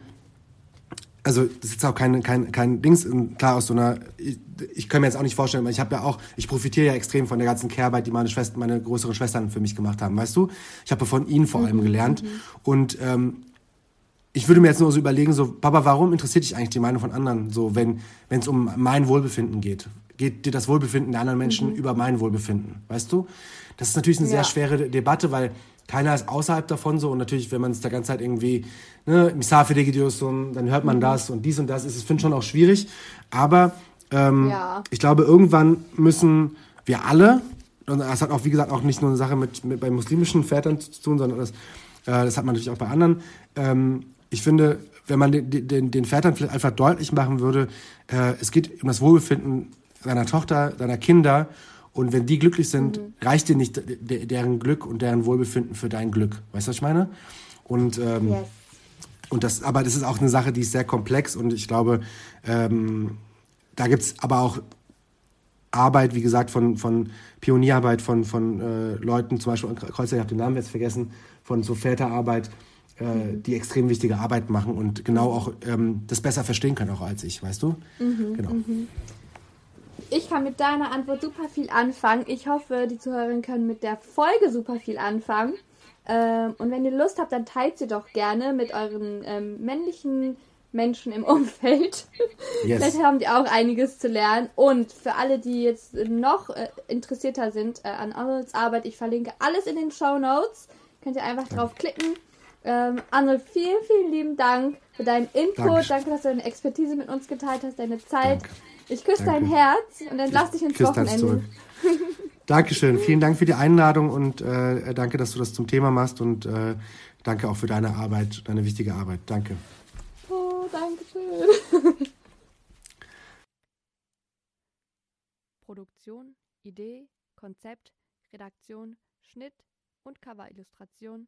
also das ist jetzt auch kein, kein, kein Dings, klar aus so einer, ich kann mir jetzt auch nicht vorstellen, weil ich habe ja auch, ich profitiere ja extrem von der ganzen Care-Arbeit, die meine Schwester, meine größeren Schwestern für mich gemacht haben, weißt du? Ich habe von ihnen vor allem mhm. gelernt. Mhm. Und ähm, ich würde mir jetzt nur so überlegen, so, Papa, warum interessiert dich eigentlich die Meinung von anderen, so, wenn es um mein Wohlbefinden geht? Geht dir das Wohlbefinden der anderen Menschen mhm. über mein Wohlbefinden, weißt du? Das ist natürlich eine ja. sehr schwere Debatte, weil keiner ist außerhalb davon so und natürlich, wenn man es der ganze Zeit irgendwie, ne, dann hört man mhm. das und dies und das, ist es, finde ich schon auch schwierig. Aber ähm, ja. ich glaube, irgendwann müssen wir alle, und das hat auch, wie gesagt, auch nicht nur eine Sache mit, mit bei muslimischen Vätern zu tun, sondern das, äh, das hat man natürlich auch bei anderen. Ähm, ich finde, wenn man den, den, den Vätern vielleicht einfach deutlich machen würde, äh, es geht um das Wohlbefinden seiner Tochter, seiner Kinder und wenn die glücklich sind, mhm. reicht dir nicht deren Glück und deren Wohlbefinden für dein Glück. Weißt du, was ich meine? Und, ähm, yes. und das, aber das ist auch eine Sache, die ist sehr komplex und ich glaube, ähm, da gibt es aber auch Arbeit, wie gesagt, von, von Pionierarbeit von, von äh, Leuten, zum Beispiel Kreuzer, ich habe den Namen jetzt vergessen, von so Väterarbeit, äh, die extrem wichtige Arbeit machen und genau auch ähm, das besser verstehen können, auch als ich, weißt du? Mhm, genau. Mhm. Ich kann mit deiner Antwort super viel anfangen. Ich hoffe, die Zuhörerinnen können mit der Folge super viel anfangen. Ähm, und wenn ihr Lust habt, dann teilt sie doch gerne mit euren ähm, männlichen Menschen im [laughs] Umfeld. Yes. Vielleicht haben die auch einiges zu lernen. Und für alle, die jetzt noch äh, interessierter sind äh, an Arnolds Arbeit, ich verlinke alles in den Show Notes. Könnt ihr einfach drauf klicken. Ähm, Arnold, vielen, vielen lieben Dank für deinen Input. Dankeschön. Danke, dass du deine Expertise mit uns geteilt hast, deine Zeit. Danke. Ich küsse dein Herz und dann lass dich ins Wochenende. [laughs] Dankeschön. Vielen Dank für die Einladung und äh, danke, dass du das zum Thema machst und äh, danke auch für deine Arbeit, deine wichtige Arbeit. Danke. Oh, danke schön. [laughs] Produktion, Idee, Konzept, Redaktion, Schnitt und Coverillustration